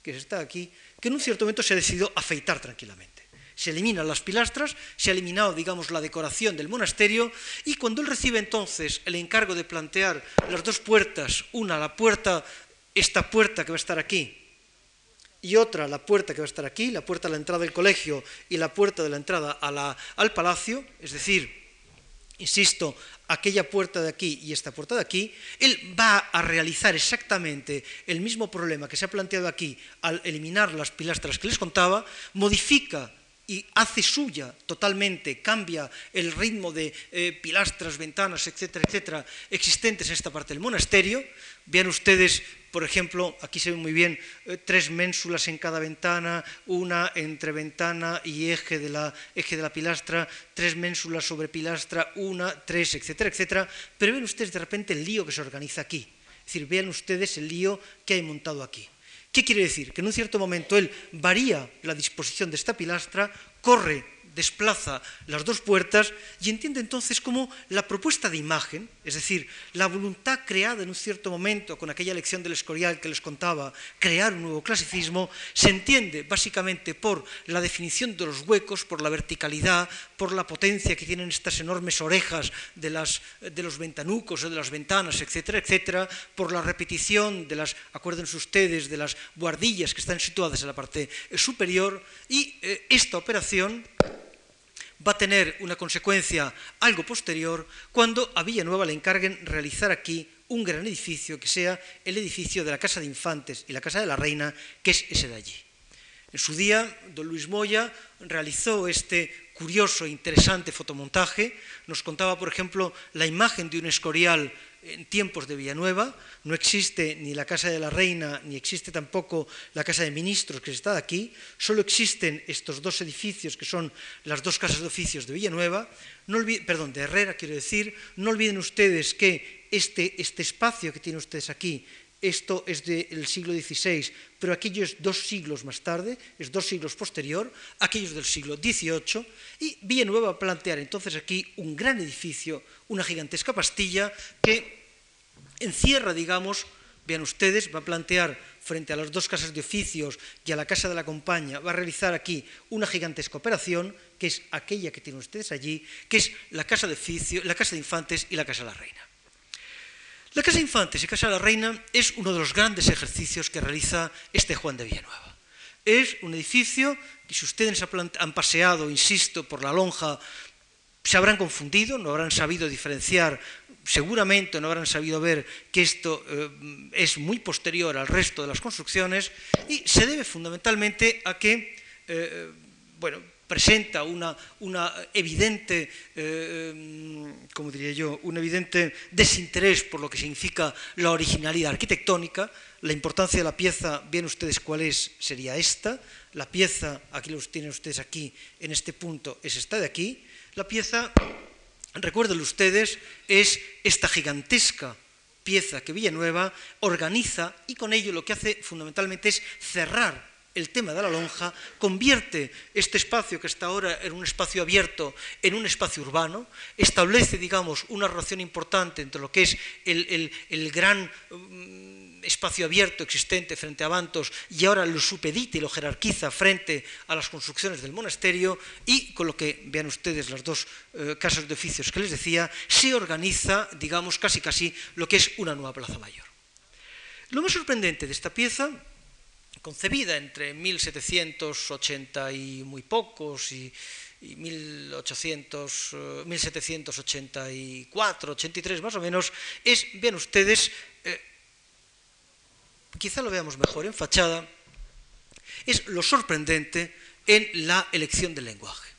que es esta de aquí, que en un cierto momento se ha decidido afeitar tranquilamente. Se eliminan las pilastras, se ha eliminado, digamos, la decoración del monasterio y cuando él recibe entonces el encargo de plantear las dos puertas, una la puerta esta puerta que va a estar aquí y otra la puerta que va a estar aquí, la puerta a la entrada del colegio y la puerta de la entrada al palacio, es decir, insisto, aquella puerta de aquí y esta puerta de aquí, él va a realizar exactamente el mismo problema que se ha planteado aquí al eliminar las pilastras que les contaba, modifica y hace suya totalmente, cambia el ritmo de eh, pilastras, ventanas, etcétera, etcétera, existentes en esta parte del monasterio. Vean ustedes, por ejemplo, aquí se ven muy bien eh, tres ménsulas en cada ventana, una entre ventana y eje de, la, eje de la pilastra, tres ménsulas sobre pilastra, una, tres, etcétera, etcétera. Pero ven ustedes de repente el lío que se organiza aquí. Es decir, vean ustedes el lío que hay montado aquí. ¿Qué quiere decir? Que en un cierto momento él varía la disposición de esta pilastra, corre desplaza las dos puertas y entiende entonces cómo la propuesta de imagen, es decir, la voluntad creada en un cierto momento con aquella lección del Escorial que les contaba, crear un nuevo clasicismo, se entiende básicamente por la definición de los huecos, por la verticalidad, por la potencia que tienen estas enormes orejas de, los ventanucos o de las ventanas, etcétera, etcétera, por la repetición de las, acuérdense ustedes, de las guardillas que están situadas en la parte superior. Y eh, esta operación va a tener una consecuencia algo posterior cuando a Villanueva le encarguen realizar aquí un gran edificio que sea el edificio de la Casa de Infantes y la Casa de la Reina, que es ese de allí. En su día, don Luis Moya realizó este curioso e interesante fotomontaje. Nos contaba, por ejemplo, la imagen de un escorial en tiempos de Villanueva, no existe ni la Casa de la Reina, ni existe tampoco la Casa de Ministros que está aquí, solo existen estos dos edificios que son las dos casas de oficios de Villanueva, no perdón, de Herrera quiero decir, no olviden ustedes que este, este espacio que tienen ustedes aquí esto es del siglo XVI, pero aquello es dos siglos más tarde, es dos siglos posterior, aquello es del siglo XVIII, y Villanueva va a plantear entonces aquí un gran edificio, una gigantesca pastilla que encierra, digamos, vean ustedes, va a plantear frente a las dos casas de oficios y a la casa de la compañía, va a realizar aquí una gigantesca operación, que es aquella que tienen ustedes allí, que es la casa de, oficio, la casa de infantes y la casa de la reina. La Casa de Infantes y Casa de la Reina es uno de los grandes ejercicios que realiza este Juan de Villanueva. Es un edificio que si ustedes han paseado, insisto, por la lonja, se habrán confundido, no habrán sabido diferenciar, seguramente no habrán sabido ver que esto eh, es muy posterior al resto de las construcciones y se debe fundamentalmente a que, eh, bueno, presenta una, evidente, eh, como diría yo, un evidente desinterés por lo que significa la originalidad arquitectónica. La importancia de la pieza, bien ustedes cuál es, sería esta. La pieza, aquí los tienen ustedes aquí, en este punto, es esta de aquí. La pieza, recuerden ustedes, es esta gigantesca pieza que Villanueva organiza y con ello lo que hace fundamentalmente es cerrar el tema de la lonja convierte este espacio que está ahora en un espacio abierto en un espacio urbano, establece, digamos, una relación importante entre lo que es el, gran mm, espacio abierto existente frente a Bantos y ahora lo supedita y lo jerarquiza frente a las construcciones del monasterio y con lo que, vean ustedes las dos eh, casas de oficios que les decía, se organiza, digamos, casi casi lo que es una nueva plaza mayor. Lo más sorprendente de esta pieza concebida entre 1780 y muy pocos y, 1800, 1784, 83 más o menos, es, vean ustedes, eh, quizá lo veamos mejor en fachada, es lo sorprendente en la elección del lenguaje.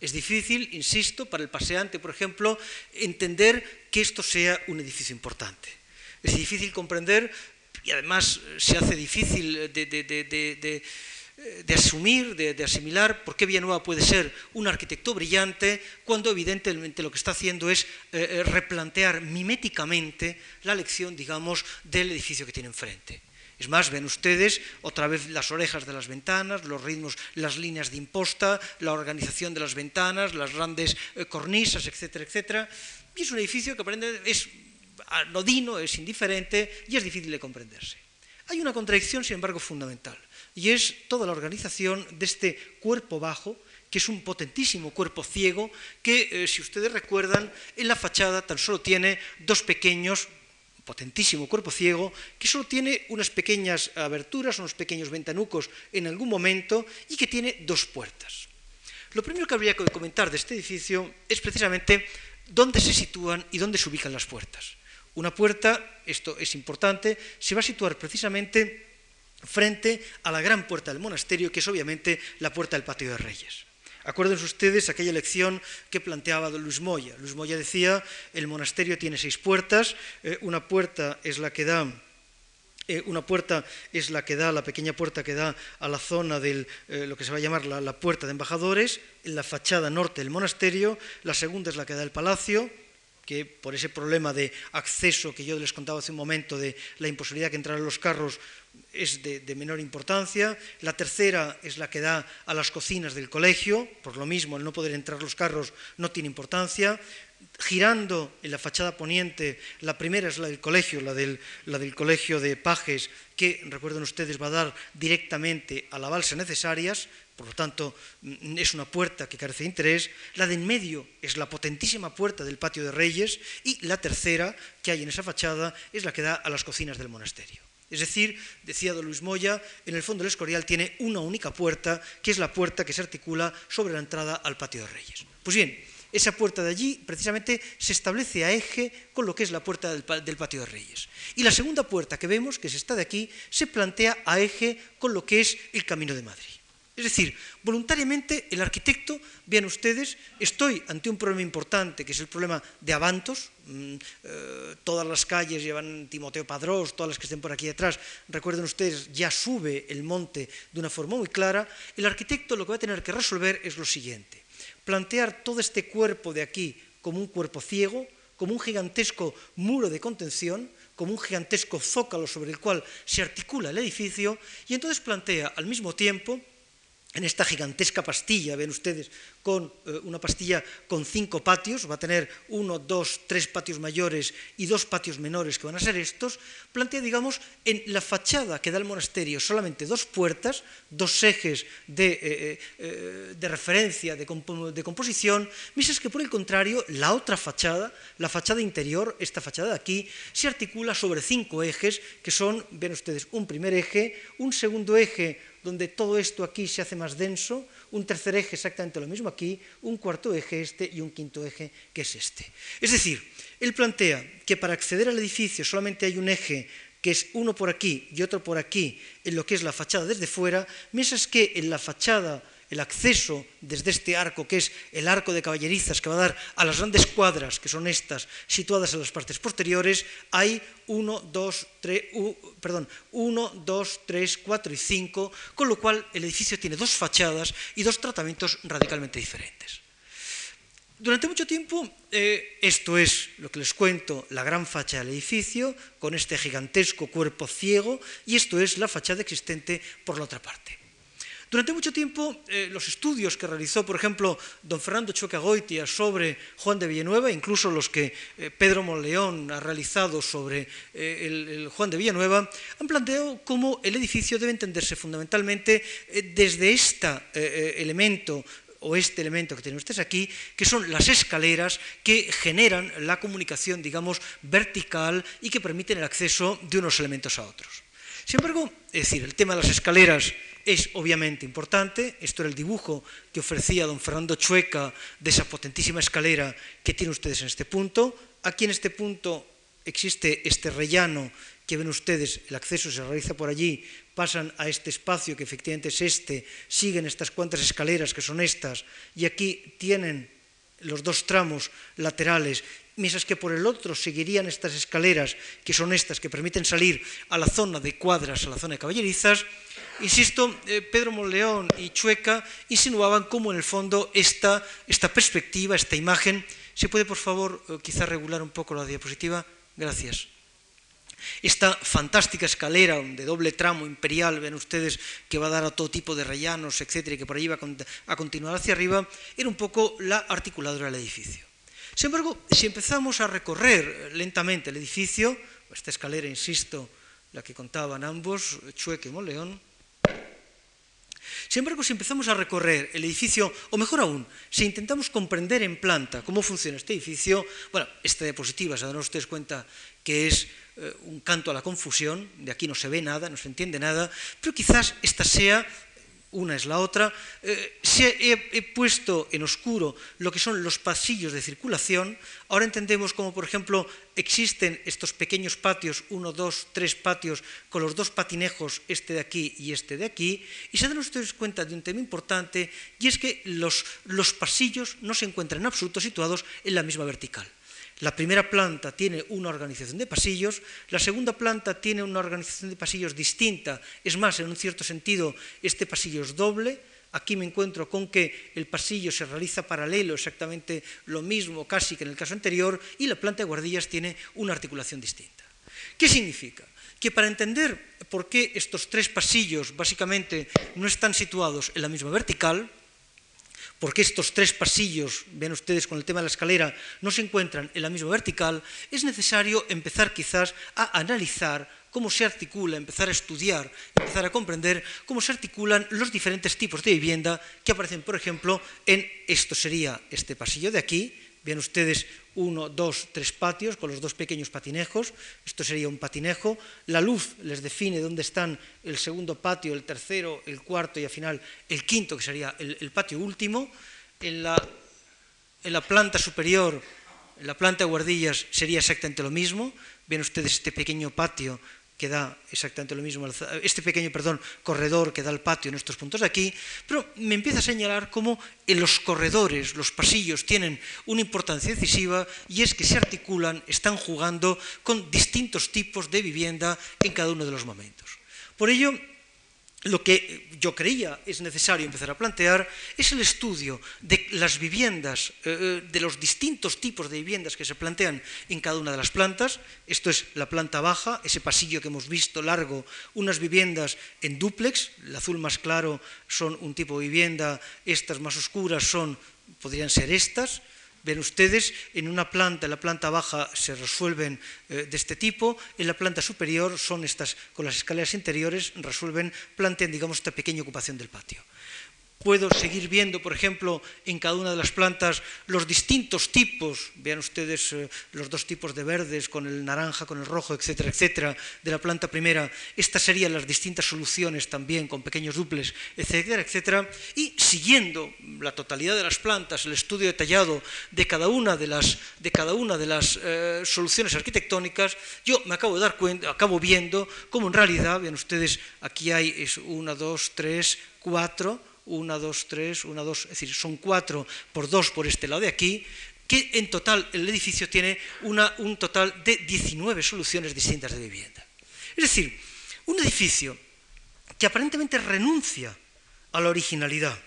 Es difícil, insisto, para el paseante, por ejemplo, entender que esto sea un edificio importante. Es difícil comprender y además eh, se hace difícil de, asumir, de, asimilar por qué Villanueva puede ser un arquitecto brillante cuando evidentemente lo que está haciendo es eh, eh, replantear miméticamente la lección, digamos, del edificio que tiene enfrente. Es más, ven ustedes otra vez las orejas de las ventanas, los ritmos, las líneas de imposta, la organización de las ventanas, las grandes cornisas, etcétera, etcétera. Y es un edificio que aprende, es anodino, es indiferente y es difícil de comprenderse. Hay una contradicción, sin embargo, fundamental, y es toda la organización de este cuerpo bajo, que es un potentísimo cuerpo ciego, que, eh, si ustedes recuerdan, en la fachada tan solo tiene dos pequeños potentísimo cuerpo ciego que solo tiene unas pequeñas aberturas, unos pequeños ventanucos en algún momento y que tiene dos puertas. Lo primero que habría que comentar de este edificio es precisamente dónde se sitúan y dónde se ubican las puertas. Una puerta, esto es importante, se va a situar precisamente frente a la gran puerta del monasterio, que es obviamente la puerta del patio de Reyes. Acuérdense ustedes aquella lección que planteaba Luis Moya. Luis Moya decía, el monasterio tiene seis puertas, eh, una puerta es la que da eh, una puerta es la que da, la pequeña puerta que da a la zona de eh, lo que se va a llamar la, puerta de embajadores, en la fachada norte del monasterio, la segunda es la que da el palacio, que por ese problema de acceso que yo les contaba hace un momento, de la imposibilidad que entraran los carros, es de, de, menor importancia. La tercera es la que da a las cocinas del colegio, por lo mismo, el no poder entrar los carros no tiene importancia. Girando en la fachada poniente, la primera es la del colegio, la del, del colegio de pajes, que, recuerden ustedes, va a dar directamente a la balsa necesarias, por lo tanto, mm, es una puerta que carece de interés. La de en medio es la potentísima puerta del patio de Reyes y la tercera que hay en esa fachada es la que da a las cocinas del monasterio. Es decir, decía don Luis Moya, en el fondo el Escorial tiene una única puerta, que es la puerta que se articula sobre la entrada al patio de Reyes. Pues bien, esa puerta de allí precisamente se establece a eje con lo que es la puerta del, patio de Reyes. Y la segunda puerta que vemos, que es esta de aquí, se plantea a eje con lo que es el Camino de Madrid. Es decir, voluntariamente el arquitecto, vean ustedes, estoy ante un problema importante, que es el problema de avantos. Mm, eh, todas las calles llevan Timoteo Padrós, todas las que estén por aquí detrás, recuerden ustedes, ya sube el monte de una forma muy clara. El arquitecto lo que va a tener que resolver es lo siguiente, plantear todo este cuerpo de aquí como un cuerpo ciego, como un gigantesco muro de contención, como un gigantesco zócalo sobre el cual se articula el edificio, y entonces plantea al mismo tiempo en esta gigantesca pastilla, ven ustedes, con eh, una pastilla con cinco patios, va a tener uno, dos, tres patios mayores y dos patios menores que van a ser estos, plantea, digamos, en la fachada que da el monasterio solamente dos puertas, dos ejes de, eh, eh, de referencia, de, de, composición, mientras que por el contrario, la otra fachada, la fachada interior, esta fachada de aquí, se articula sobre cinco ejes, que son, ven ustedes, un primer eje, un segundo eje, donde todo esto aquí se hace más denso, un tercer eje exactamente lo mismo aquí, un cuarto eje este y un quinto eje que es este. Es decir, él plantea que para acceder al edificio solamente hay un eje que es uno por aquí y otro por aquí en lo que es la fachada desde fuera, mientras que en la fachada el acceso desde este arco, que es el arco de caballerizas que va a dar a las grandes cuadras, que son estas, situadas en las partes posteriores, hay 1, 2, 3, perdón, 1, 2, 3, 4 y 5, con lo cual el edificio tiene dos fachadas y dos tratamientos radicalmente diferentes. Durante mucho tiempo, eh, esto es lo que les cuento, la gran fachada del edificio, con este gigantesco cuerpo ciego, y esto es la fachada existente por la otra parte. Durante mucho tiempo, eh, los estudios que realizó, por ejemplo, don Fernando Choca Goitia sobre Juan de Villanueva, incluso los que eh, Pedro Monleón ha realizado sobre eh, el, Juan de Villanueva, han planteado cómo el edificio debe entenderse fundamentalmente desde este elemento o este elemento que tienen ustedes aquí, que son las escaleras que generan la comunicación, digamos, vertical y que permiten el acceso de unos elementos a otros. Sin embargo, es decir, el tema de las escaleras es obviamente importante. Esto era el dibujo que ofrecía don Fernando Chueca de esa potentísima escalera que tienen ustedes en este punto. Aquí en este punto existe este rellano que ven ustedes, el acceso se realiza por allí, pasan a este espacio que efectivamente es este, siguen estas cuantas escaleras que son estas, y aquí tienen los dos tramos laterales mientras que por el otro seguirían estas escaleras, que son estas, que permiten salir a la zona de cuadras, a la zona de caballerizas, insisto, eh, Pedro Monleón y Chueca insinuaban cómo en el fondo esta, esta perspectiva, esta imagen, ¿se puede por favor eh, quizá regular un poco la diapositiva? Gracias. Esta fantástica escalera de doble tramo imperial, ven ustedes, que va a dar a todo tipo de rellanos, etcétera, y que por ahí va a continuar hacia arriba, era un poco la articuladora del edificio. Sin embargo, si empezamos a recorrer lentamente el edificio, esta escalera, insisto, la que contaban ambos, Chueque y Moleón, sin embargo, si empezamos a recorrer el edificio, o mejor aún, si intentamos comprender en planta cómo funciona este edificio, bueno, esta diapositiva, se dan ustedes cuenta que es eh, un canto a la confusión, de aquí no se ve nada, no se entiende nada, pero quizás esta sea una es la otra, eh, he, puesto en oscuro lo que son los pasillos de circulación. Ahora entendemos como, por ejemplo, existen estos pequeños patios, uno, dos, tres patios, con los dos patinejos, este de aquí y este de aquí, y se dan ustedes cuenta de un tema importante, y es que los, los pasillos no se encuentran en absoluto situados en la misma vertical. La primera planta tiene una organización de pasillos, la segunda planta tiene una organización de pasillos distinta, es más, en un cierto sentido, este pasillo es doble, aquí me encuentro con que el pasillo se realiza paralelo, exactamente lo mismo casi que en el caso anterior, y la planta de guardillas tiene una articulación distinta. ¿Qué significa? Que para entender por qué estos tres pasillos básicamente no están situados en la misma vertical, porque estos tres pasillos, ven ustedes con el tema de la escalera, no se encuentran en la misma vertical, es necesario empezar quizás a analizar cómo se articula, empezar a estudiar, empezar a comprender cómo se articulan los diferentes tipos de vivienda que aparecen, por ejemplo, en esto sería este pasillo de aquí, Ven ustedes uno, dos, tres patios con los dos pequeños patinejos. Esto sería un patinejo. La luz les define dónde están el segundo patio, el tercero, el cuarto y al final el quinto, que sería el, patio último. En la, en la planta superior, en la planta de guardillas, sería exactamente lo mismo. Ven ustedes este pequeño patio que da exactamente lo mismo, este pequeño, perdón, corredor que da al patio en estos puntos de aquí, pero me empieza a señalar cómo en los corredores, los pasillos tienen una importancia decisiva y es que se articulan, están jugando con distintos tipos de vivienda en cada uno de los momentos. Por ello, lo que yo creía es necesario empezar a plantear es el estudio de las viviendas, eh, eh, de los distintos tipos de viviendas que se plantean en cada una de las plantas. Esto es la planta baja, ese pasillo que hemos visto largo, unas viviendas en dúplex, el azul más claro son un tipo de vivienda, estas más oscuras son, podrían ser estas, Ven ustedes, en una planta, en la planta baja se resuelven eh, de este tipo, en la planta superior son estas, con las escaleras interiores, resuelven, plantean, digamos, esta pequeña ocupación del patio. Puedo seguir viendo, por ejemplo, en cada una de las plantas los distintos tipos, vean ustedes eh, los dos tipos de verdes con el naranja, con el rojo, etcétera, etcétera, de la planta primera. Estas serían las distintas soluciones también con pequeños duples, etcétera, etcétera. Y siguiendo la totalidad de las plantas, el estudio detallado de cada una de las, de cada una de las eh, soluciones arquitectónicas, yo me acabo de dar cuenta, acabo viendo cómo en realidad, vean ustedes, aquí hay es una, dos, tres, cuatro, una, dos, tres, una, dos, es decir, son cuatro por dos por este lado de aquí, que en total el edificio tiene una, un total de 19 soluciones distintas de vivienda. Es decir, un edificio que aparentemente renuncia a la originalidad,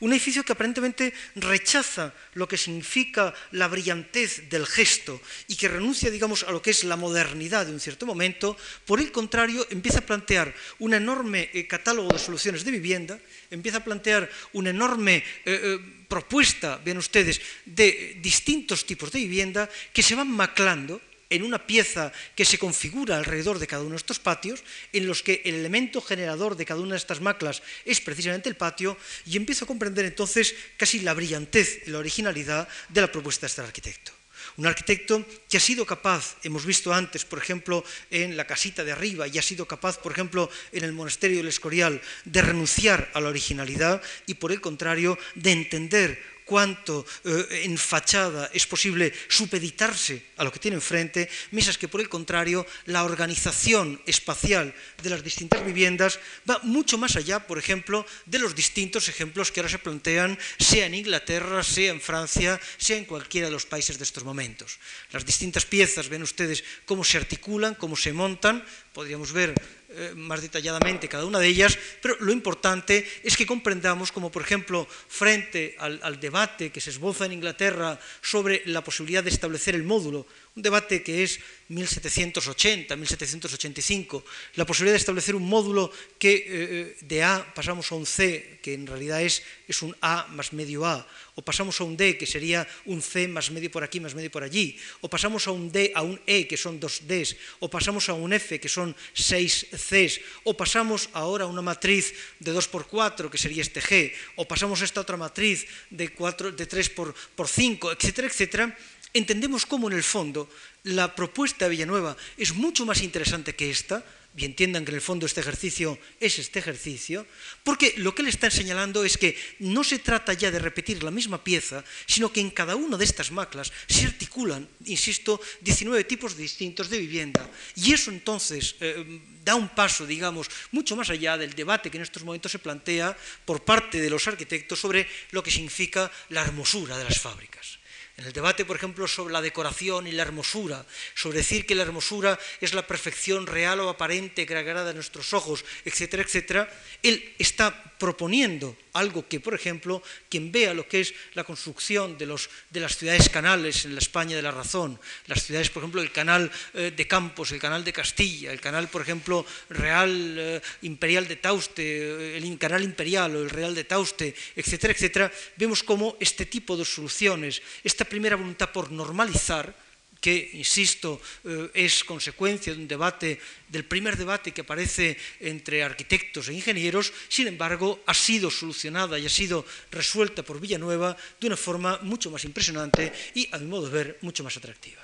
un edificio que aparentemente rechaza lo que significa la brillantez del gesto y que renuncia, digamos, a lo que es la modernidad de un cierto momento, por el contrario, empieza a plantear un enorme eh, catálogo de soluciones de vivienda, empieza a plantear una enorme eh, eh, propuesta, vean ustedes, de distintos tipos de vivienda que se van maclando en una pieza que se configura alrededor de cada uno de estos patios, en los que el elemento generador de cada una de estas maclas es precisamente el patio, y empiezo a comprender entonces casi la brillantez y la originalidad de la propuesta de este arquitecto. Un arquitecto que ha sido capaz, hemos visto antes, por ejemplo, en la casita de arriba, y ha sido capaz, por ejemplo, en el monasterio del Escorial, de renunciar a la originalidad y, por el contrario, de entender cuánto eh, en fachada es posible supeditarse a lo que tiene enfrente, mientras que por el contrario la organización espacial de las distintas viviendas va mucho más allá, por ejemplo, de los distintos ejemplos que ahora se plantean, sea en Inglaterra, sea en Francia, sea en cualquiera de los países de estos momentos. Las distintas piezas, ven ustedes cómo se articulan, cómo se montan, podríamos ver eh, más detalladamente cada una de ellas, pero lo importante es que comprendamos como, por ejemplo, frente al, al debate que se esboza en Inglaterra sobre la posibilidad de establecer el módulo, un debate que es 1780, 1785, la posibilidad de establecer un módulo que eh, eh, de A pasamos a un C, que en realidad es, es un A más medio A, o pasamos a un D, que sería un C más medio por aquí, más medio por allí, o pasamos a un D, a un E, que son dos Ds, o pasamos a un F, que son seis Cs, o pasamos ahora a una matriz de 2 por 4, que sería este G, o pasamos a esta otra matriz de, 4, de 3 por, por 5, etcétera, etcétera, entendemos cómo en el fondo la propuesta de Villanueva es mucho más interesante que esta, y entiendan que en el fondo este ejercicio es este ejercicio, porque lo que le están señalando es que no se trata ya de repetir la misma pieza, sino que en cada una de estas maclas se articulan, insisto, 19 tipos distintos de vivienda. Y eso entonces eh, da un paso, digamos, mucho más allá del debate que en estos momentos se plantea por parte de los arquitectos sobre lo que significa la hermosura de las fábricas. En el debate, por ejemplo, sobre la decoración y la hermosura, sobre decir que la hermosura es la perfección real o aparente que agrada a nuestros ojos, etcétera, etcétera, él está proponiendo algo que, por ejemplo, quien vea lo que es la construcción de, las ciudades canales en la España de la razón, las ciudades, por ejemplo, el canal eh, de Campos, el canal de Castilla, el canal, por ejemplo, real eh, imperial de Tauste, eh, el canal imperial o el real de Tauste, etcétera, etcétera, vemos cómo este tipo de soluciones, esta primera voluntad por normalizar, que, insisto, eh, es consecuencia de un debate, del primer debate que aparece entre arquitectos e ingenieros, sin embargo, ha sido solucionada y ha sido resuelta por Villanueva de una forma mucho más impresionante y, a mi modo de ver, mucho más atractiva.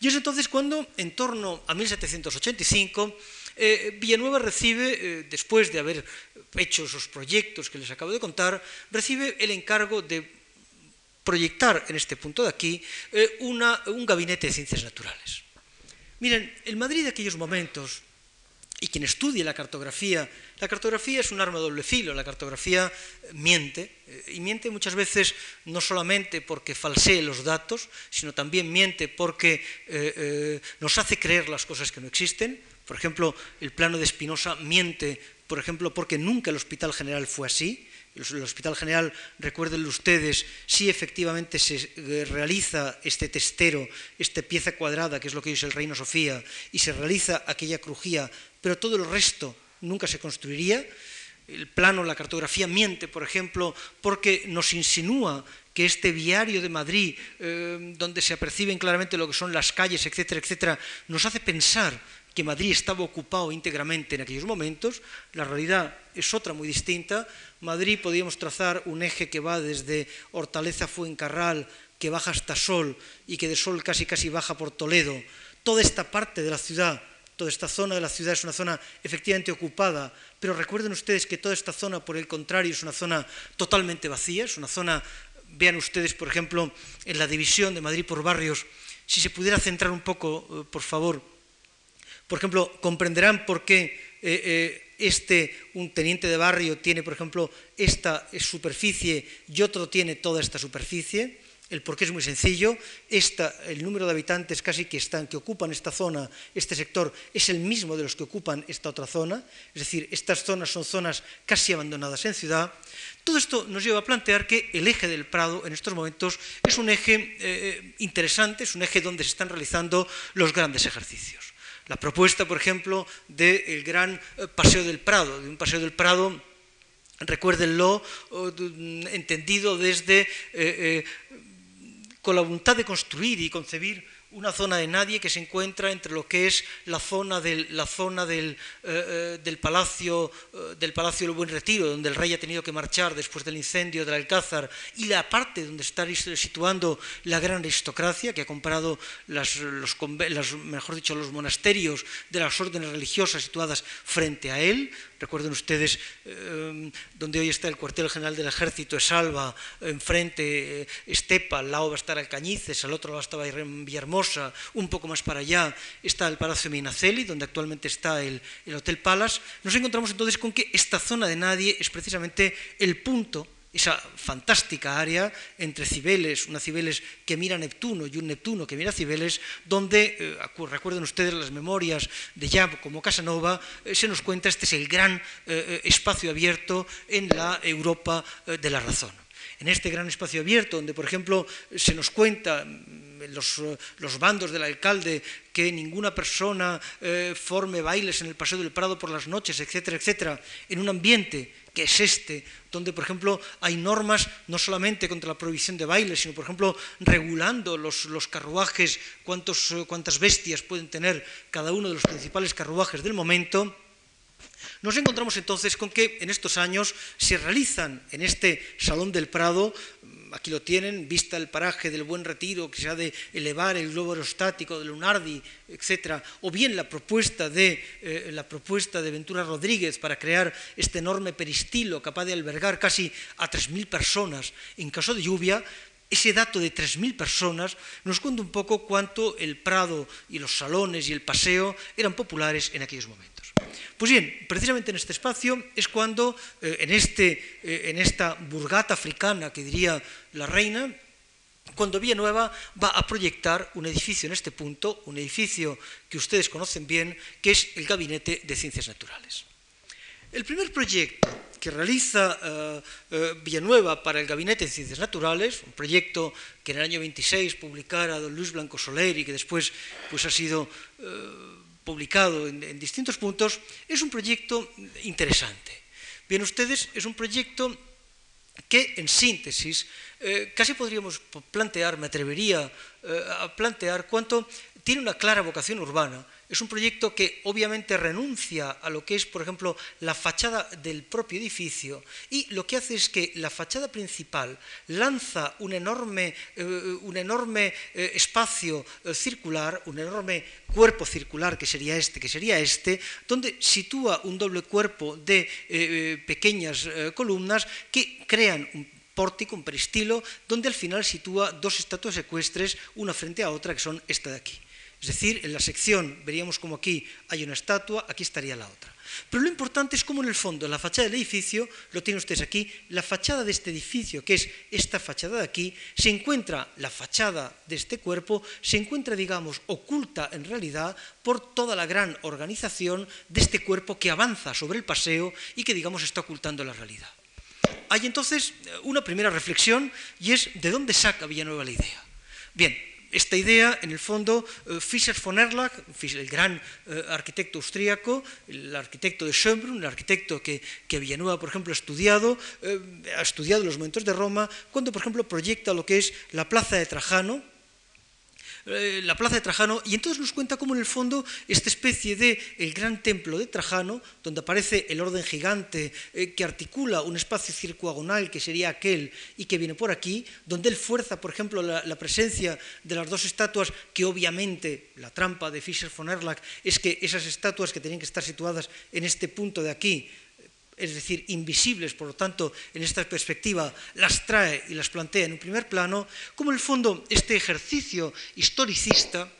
Y es entonces cuando, en torno a 1785, eh, Villanueva recibe, eh, después de haber hecho esos proyectos que les acabo de contar, recibe el encargo de proyectar en este punto de aquí eh, un gabinete de ciencias naturales. Miren, el Madrid de aquellos momentos, y quien estudie la cartografía, la cartografía es un arma de doble filo, la cartografía eh, miente, eh, y miente muchas veces no solamente porque falsee los datos, sino también miente porque nos hace creer las cosas que no existen. Por ejemplo, el plano de Espinosa miente, por ejemplo, porque nunca el Hospital General fue así, el Hospital General, recuérdenlo ustedes, si efectivamente se eh, realiza este testero, esta pieza cuadrada, que es lo que es el Reino Sofía, y se realiza aquella crujía, pero todo el resto nunca se construiría. El plano, la cartografía miente, por ejemplo, porque nos insinúa que este viario de Madrid, eh, donde se aperciben claramente lo que son las calles, etcétera, etcétera, nos hace pensar que Madrid estaba ocupado íntegramente en aquellos momentos, la realidad es otra muy distinta. Madrid podíamos trazar un eje que va desde Hortaleza Fuencarral, que baja hasta Sol y que de Sol casi casi baja por Toledo. Toda esta parte de la ciudad, toda esta zona de la ciudad es una zona efectivamente ocupada, pero recuerden ustedes que toda esta zona, por el contrario, es una zona totalmente vacía, es una zona, vean ustedes, por ejemplo, en la división de Madrid por barrios, si se pudiera centrar un poco, eh, por favor, por ejemplo, comprenderán por qué eh, eh, este, un teniente de barrio tiene, por ejemplo, esta superficie y otro tiene toda esta superficie. El porqué es muy sencillo. el número de habitantes casi que están, que ocupan esta zona, este sector, es el mismo de los que ocupan esta otra zona. Es decir, estas zonas son zonas casi abandonadas en ciudad. Todo esto nos lleva a plantear que el eje del Prado en estos momentos es un eje eh, interesante, es un eje donde se están realizando los grandes ejercicios. La propuesta, por ejemplo, del gran eh, Paseo del Prado, de un Paseo del Prado, recuérdenlo, entendido desde, eh, eh, con la voluntad de construir y concebir una zona de nadie que se encuentra entre lo que es la zona del, la zona del, eh, eh, palacio, eh, del Palacio del Buen Retiro, donde el rey ha tenido que marchar después del incendio del Alcázar, y la parte donde está situando la gran aristocracia, que ha comprado los, mejor dicho, los monasterios de las órdenes religiosas situadas frente a él, Recuerden ustedes eh, donde hoy está el cuartel general del ejército, es Alba, enfrente Estepa, al lado va a estar Alcañices, al otro lado estaba Villahermosa, un poco más para allá está el Palacio Minaceli, donde actualmente está el, el Hotel Palace. Nos encontramos entonces con que esta zona de nadie es precisamente el punto esa fantástica área entre Cibeles, una Cibeles que mira Neptuno y un Neptuno que mira Cibeles, donde, eh, recuerden ustedes las memorias de ya como Casanova, eh, se nos cuenta este es el gran eh, espacio abierto en la Europa de la razón. En este gran espacio abierto, donde, por ejemplo, se nos cuenta los, los, bandos del alcalde, que ninguna persona forme bailes en el Paseo del Prado por las noches, etcétera, etcétera, en un ambiente que es este, donde, por ejemplo, hay normas no solamente contra la prohibición de baile, sino, por ejemplo, regulando los, carruajes, cuántas bestias pueden tener cada uno de los principales carruajes del momento, Nos encontramos entonces con que en estos años se realizan en este Salón del Prado aquí lo tienen, vista el paraje del Buen Retiro, que se ha de elevar el globo aerostático de Lunardi, etc., o bien la propuesta, de, eh, la propuesta de Ventura Rodríguez para crear este enorme peristilo capaz de albergar casi a 3.000 personas en caso de lluvia, ese dato de 3.000 personas nos cuenta un poco cuánto el Prado y los salones y el paseo eran populares en aquellos momentos. Pues bien, precisamente en este espacio es cuando, eh, en, este, eh, en esta burgata africana que diría la reina, cuando Villanueva va a proyectar un edificio en este punto, un edificio que ustedes conocen bien, que es el Gabinete de Ciencias Naturales. El primer proyecto que realiza eh, Villanueva para el Gabinete de Ciencias Naturales, un proyecto que en el año 26 publicara don Luis Blanco Soler y que después pues, ha sido publicado en, distintos puntos, es un proyecto interesante. Bien, ustedes, es un proyecto que, en síntesis, eh, casi podríamos plantear, me atrevería eh, a plantear, cuánto tiene una clara vocación urbana, es un proyecto que obviamente renuncia a lo que es, por ejemplo, la fachada del propio edificio y lo que hace es que la fachada principal lanza un enorme, eh, un enorme eh, espacio eh, circular, un enorme cuerpo circular que sería este, que sería este, donde sitúa un doble cuerpo de pequeñas columnas que crean un pórtico, un peristilo, donde al final sitúa dos estatuas ecuestres, una frente a otra, que son esta de aquí. Es decir, en la sección veríamos como aquí hay una estatua, aquí estaría la otra. Pero lo importante es cómo en el fondo, en la fachada del edificio, lo tienen ustedes aquí, la fachada de este edificio, que es esta fachada de aquí, se encuentra la fachada de este cuerpo, se encuentra, digamos, oculta en realidad por toda la gran organización de este cuerpo que avanza sobre el paseo y que, digamos, está ocultando la realidad. Hay entonces una primera reflexión y es de dónde saca Villanueva la idea. Bien, esta idea, en el fondo, eh, Fischer von Erlach, el gran eh, arquitecto austríaco, el arquitecto de Schönbrunn, el arquitecto que, que Villanueva, por ejemplo, ha estudiado, eh, ha estudiado los momentos de Roma, cuando, por ejemplo, proyecta lo que es la plaza de Trajano, eh, la plaza de Trajano, y entonces nos cuenta cómo en el fondo esta especie de el gran templo de Trajano, donde aparece el orden gigante eh, que articula un espacio circuagonal que sería aquel y que viene por aquí, donde él fuerza, por ejemplo, la, la presencia de las dos estatuas, que obviamente la trampa de Fischer von Erlach es que esas estatuas que tenían que estar situadas en este punto de aquí, es decir, invisibles, por lo tanto, en esta perspectiva las trae y las plantea en un primer plano, como en el fondo este ejercicio historicista,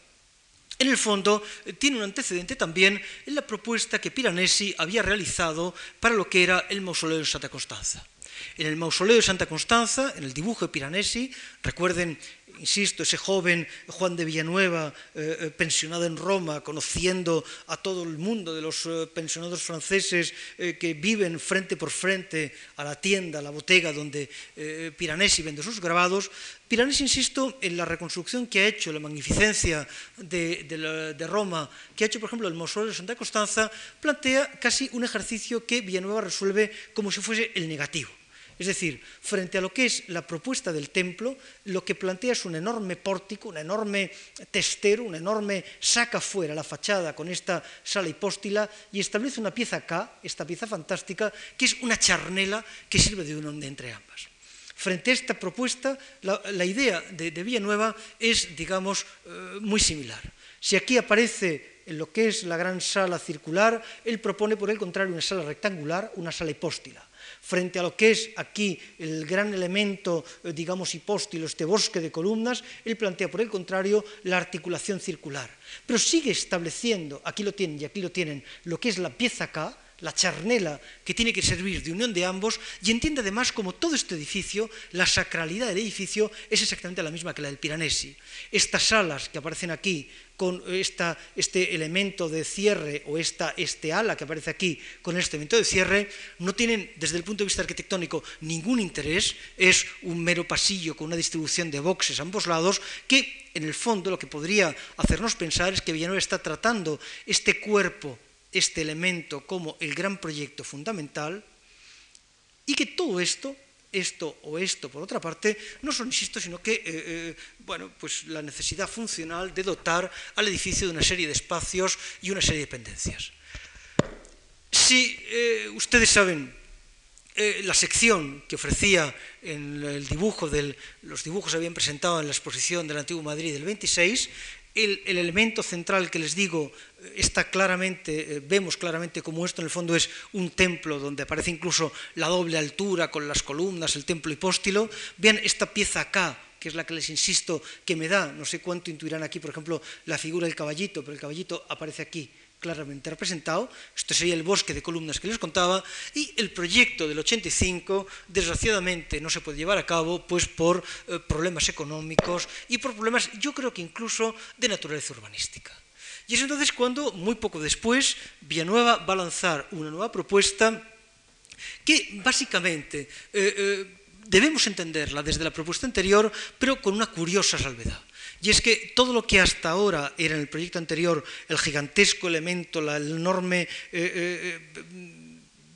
en el fondo, tiene un antecedente también en la propuesta que Piranesi había realizado para lo que era el mausoleo de Santa Constanza. En el mausoleo de Santa Constanza, en el dibujo de Piranesi, recuerden insisto, ese joven Juan de Villanueva, eh, eh, pensionado en Roma, conociendo a todo el mundo de los eh, pensionados franceses que viven frente por frente a la tienda, a la botega donde Piranesi vende sus grabados, Piranesi, insisto, en la reconstrucción que ha hecho, la magnificencia de, de, Roma, que ha hecho, por ejemplo, el mausoleo de Santa Constanza, plantea casi un ejercicio que Villanueva resuelve como si fuese el negativo. Es decir, frente a lo que es la propuesta del templo, lo que plantea es un enorme pórtico, un enorme testero, un enorme saca fuera la fachada con esta sala hipóstila y establece una pieza acá, esta pieza fantástica, que es una charnela que sirve de unión entre ambas. Frente a esta propuesta, la, idea de, Villanueva es, digamos, eh, muy similar. Si aquí aparece en lo que es la gran sala circular, él propone, por el contrario, una sala rectangular, una sala hipóstila frente a lo que es aquí el gran elemento, eh, digamos, hipóstilo, este bosque de columnas, él plantea, por el contrario, la articulación circular. Pero sigue estableciendo, aquí lo tienen y aquí lo tienen, lo que es la pieza K, la charnela que tiene que servir de unión de ambos y entiende además como todo este edificio, la sacralidad del edificio es exactamente la misma que la del Piranesi. Estas salas que aparecen aquí con esta, este elemento de cierre o esta, este ala que aparece aquí con este elemento de cierre, no tienen desde el punto de vista arquitectónico ningún interés, es un mero pasillo con una distribución de boxes a ambos lados que en el fondo lo que podría hacernos pensar es que Villanueva está tratando este cuerpo, este elemento como el gran proyecto fundamental y que todo esto esto o esto, por otra parte, no son, insisto, sino que, eh, eh, bueno, pues la necesidad funcional de dotar al edificio de una serie de espacios y una serie de dependencias. Si eh, ustedes saben, la sección que ofrecía en el dibujo, del, los dibujos habían presentado en la exposición del Antiguo Madrid del 26, el, el, elemento central que les digo eh, está claramente, vemos claramente como esto en el fondo es un templo donde aparece incluso la doble altura con las columnas, el templo hipóstilo. Vean esta pieza acá, que es la que les insisto que me da, no sé cuánto intuirán aquí, por ejemplo, la figura del caballito, pero el caballito aparece aquí claramente representado. Esto sería el bosque de columnas que les contaba. Y el proyecto del 85, desgraciadamente, no se puede llevar a cabo pues, por eh, problemas económicos y por problemas, yo creo que incluso de naturaleza urbanística. Y es entonces cuando, muy poco después, Villanueva va a lanzar una nueva propuesta que básicamente eh, eh, debemos entenderla desde la propuesta anterior, pero con una curiosa salvedad. Y es que todo lo que hasta ahora era en el proyecto anterior el gigantesco elemento, la enorme eh, eh, eh,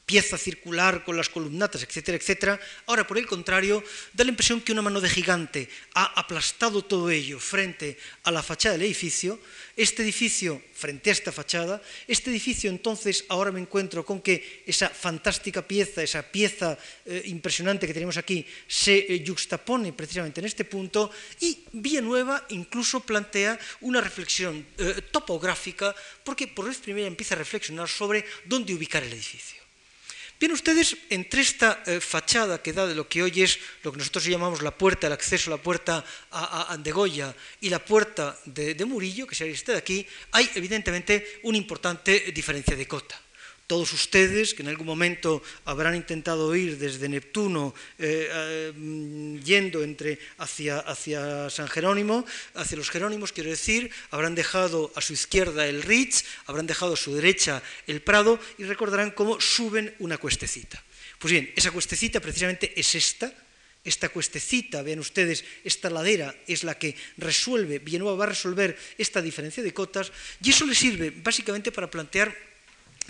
pieza circular con las columnatas, etcétera, etcétera, ahora por el contrario da la impresión que una mano de gigante ha aplastado todo ello frente a la fachada del edificio este edificio, frente a esta fachada, este edificio entonces ahora me encuentro con que esa fantástica pieza, esa pieza eh, impresionante que tenemos aquí, se eh, juxtapone precisamente en este punto y Villanueva incluso plantea una reflexión eh, topográfica porque por vez primera empieza a reflexionar sobre dónde ubicar el edificio. Bien, ustedes, entre esta eh, fachada que da de lo que hoy es lo que nosotros llamamos la puerta, el acceso, la puerta a, a Andegoya y la puerta de, de Murillo, que sería esta de aquí, hay evidentemente una importante diferencia de cota todos ustedes que en algún momento habrán intentado ir desde Neptuno eh, eh, yendo entre hacia, hacia, San Jerónimo, hacia los Jerónimos, quiero decir, habrán dejado a su izquierda el Ritz, habrán dejado a su derecha el Prado y recordarán cómo suben una cuestecita. Pues bien, esa cuestecita precisamente es esta, esta cuestecita, vean ustedes, esta ladera es la que resuelve, Villanueva va a resolver esta diferencia de cotas y eso le sirve básicamente para plantear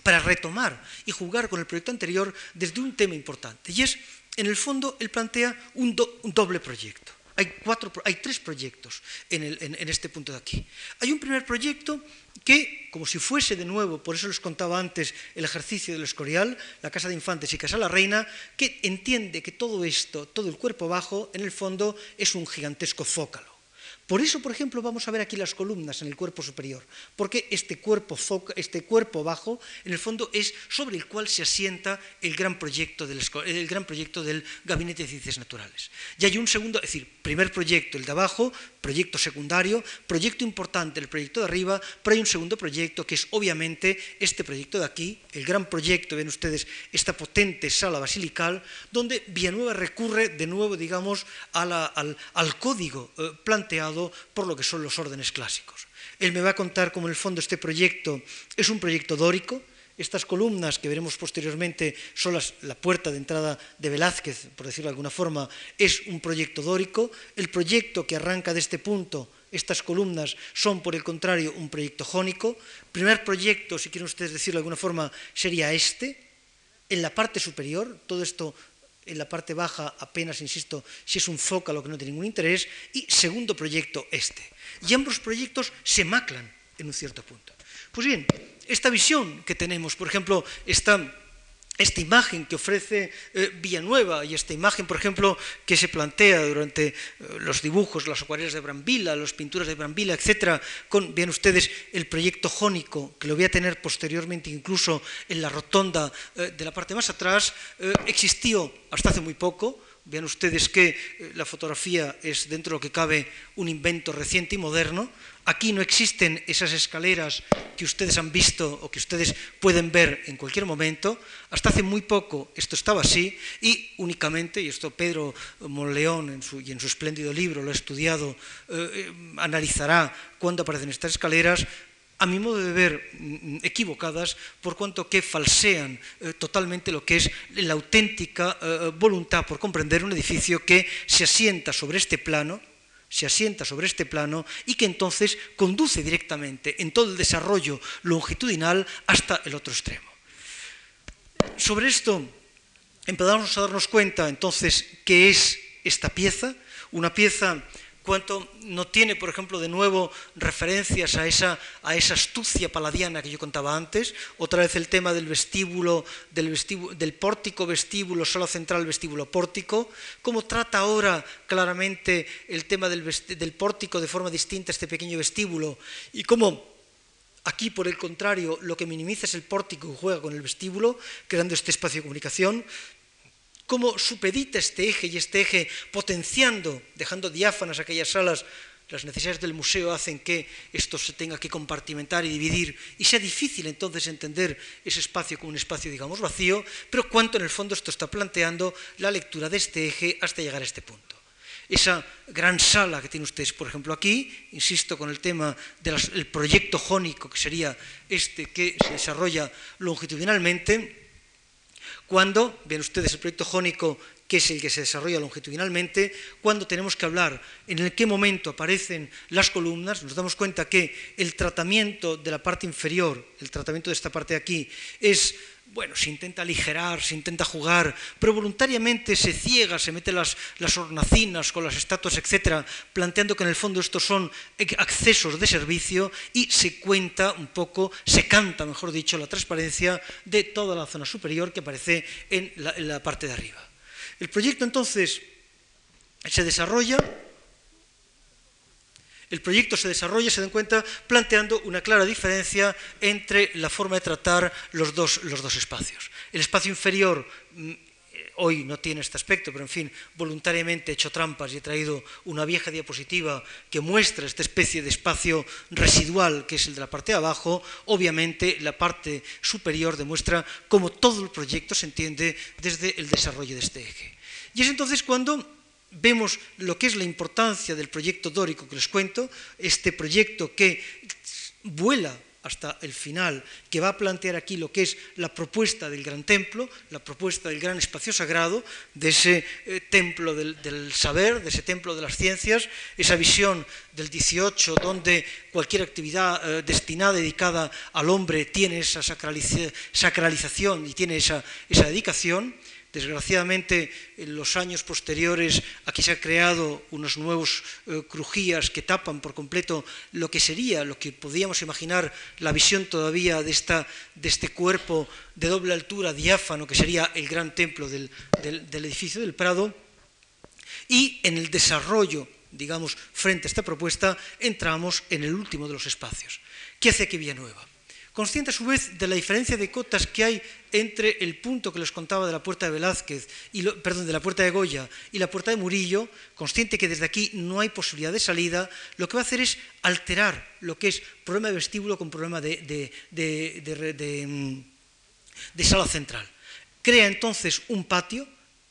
para retomar y jugar con el proyecto anterior desde un tema importante. Y es, en el fondo, él plantea un, doble proyecto. Hay, tres proyectos en, este punto de aquí. Hay un primer proyecto que, como si fuese de nuevo, por eso les contaba antes el ejercicio del Escorial, la Casa de Infantes y Casa la Reina, que entiende que todo esto, todo el cuerpo bajo, en el fondo es un gigantesco zócalo. Por eso, por ejemplo, vamos a ver aquí las columnas en el cuerpo superior, porque este cuerpo, este cuerpo bajo, en el fondo, es sobre el cual se asienta el gran proyecto del, el gran proyecto del Gabinete de Ciencias Naturales. Y hay un segundo, es decir, primer proyecto, el de abajo, proyecto secundario, proyecto importante, el proyecto de arriba, pero hay un segundo proyecto que es obviamente este proyecto de aquí, el gran proyecto, ven ustedes, esta potente sala basilical, donde Villanueva recurre de nuevo, digamos, al, código eh, planteado por lo que son los órdenes clásicos. Él me va a contar cómo en el fondo este proyecto es un proyecto dórico, estas columnas que veremos posteriormente son la puerta de entrada de Velázquez, por decirlo de alguna forma, es un proyecto dórico. El proyecto que arranca de este punto, estas columnas, son por el contrario un proyecto jónico. Primer proyecto, si quieren ustedes decirlo de alguna forma, sería este. En la parte superior, todo esto en la parte baja apenas, insisto, si es un zócalo que no tiene ningún interés, y segundo proyecto este. Y ambos proyectos se maclan en un cierto punto. Pues bien, esta visión que tenemos, por ejemplo, esta esta imagen que ofrece eh, Villanueva y esta imagen, por ejemplo, que se plantea durante eh, los dibujos, las acuarelas de Brambila, las pinturas de Brambila, etcétera, con, vean ustedes, el proyecto jónico, que lo voy a tener posteriormente incluso en la rotonda eh, de la parte más atrás, existió hasta hace muy poco, Vean ustedes que eh, la fotografía es, dentro de lo que cabe, un invento reciente y moderno. Aquí no existen esas escaleras que ustedes han visto o que ustedes pueden ver en cualquier momento. Hasta hace muy poco esto estaba así y únicamente, y esto Pedro Monleón y en su espléndido libro lo ha estudiado, eh, eh, analizará cuándo aparecen estas escaleras, a mi modo de ver, mm, equivocadas, por cuanto que falsean eh, totalmente lo que es la auténtica eh, voluntad por comprender un edificio que se asienta sobre este plano, se asienta sobre este plano y que entonces conduce directamente en todo el desarrollo longitudinal hasta el otro extremo. Sobre esto empezamos a darnos cuenta entonces qué es esta pieza, una pieza cuánto no tiene, por ejemplo, de nuevo referencias a esa, a astucia paladiana que yo contaba antes, otra vez el tema del vestíbulo, del, pórtico vestíbulo, sala central vestíbulo pórtico, cómo trata ahora claramente el tema del, del pórtico de forma distinta este pequeño vestíbulo y cómo Aquí, por el contrario, lo que minimiza es el pórtico y juega con el vestíbulo, creando este espacio de comunicación cómo supedita este eje y este eje potenciando, dejando diáfanas aquellas salas, las necesidades del museo hacen que esto se tenga que compartimentar y dividir y sea difícil entonces entender ese espacio como un espacio, digamos, vacío, pero cuánto en el fondo esto está planteando la lectura de este eje hasta llegar a este punto. Esa gran sala que tienen ustedes, por ejemplo, aquí, insisto con el tema del proyecto jónico, que sería este que se desarrolla longitudinalmente, cuando, ven ustedes el proyecto jónico, que es el que se desarrolla longitudinalmente, cuando tenemos que hablar en qué momento aparecen las columnas, nos damos cuenta que el tratamiento de la parte inferior, el tratamiento de esta parte de aquí, es bueno, se intenta aligerar, se intenta jugar, pero voluntariamente se ciega, se mete las, hornacinas con las estatuas, etcétera, planteando que en el fondo estos son accesos de servicio y se cuenta un poco, se canta, mejor dicho, la transparencia de toda la zona superior que aparece en la parte de arriba. El proyecto entonces se desarrolla el proyecto se desarrolla, se den cuenta, planteando una clara diferencia entre la forma de tratar los dos, los dos espacios. El espacio inferior mm, hoy no tiene este aspecto, pero en fin, voluntariamente he hecho trampas y he traído una vieja diapositiva que muestra esta especie de espacio residual que es el de la parte de abajo. Obviamente, la parte superior demuestra cómo todo el proyecto se entiende desde el desarrollo de este eje. Y es entonces cuando vemos lo que es la importancia del proyecto dórico que les cuento, este proyecto que vuela hasta el final, que va a plantear aquí lo que es la propuesta del gran templo, la propuesta del gran espacio sagrado, de ese eh, templo del, saber, de ese templo de las ciencias, esa visión del 18, donde cualquier actividad eh, destinada, dedicada al hombre, tiene esa sacralización y tiene esa dedicación. Desgraciadamente, en los años posteriores aquí se han creado unos nuevos eh, crujías que tapan por completo lo que sería, lo que podíamos imaginar, la visión todavía de, esta, de este cuerpo de doble altura, diáfano, que sería el gran templo del, del edificio del Prado. Y en el desarrollo, digamos, frente a esta propuesta, entramos en el último de los espacios. ¿Qué hace aquí Villanueva? Consciente a su vez de la diferencia de cotas que hay entre el punto que les contaba de la puerta de Velázquez, y perdón, de la puerta de Goya y la puerta de Murillo, consciente que desde aquí no hay posibilidad de salida, lo que va a hacer es alterar lo que es problema de vestíbulo con problema de, de mm, sala central. Crea entonces un patio,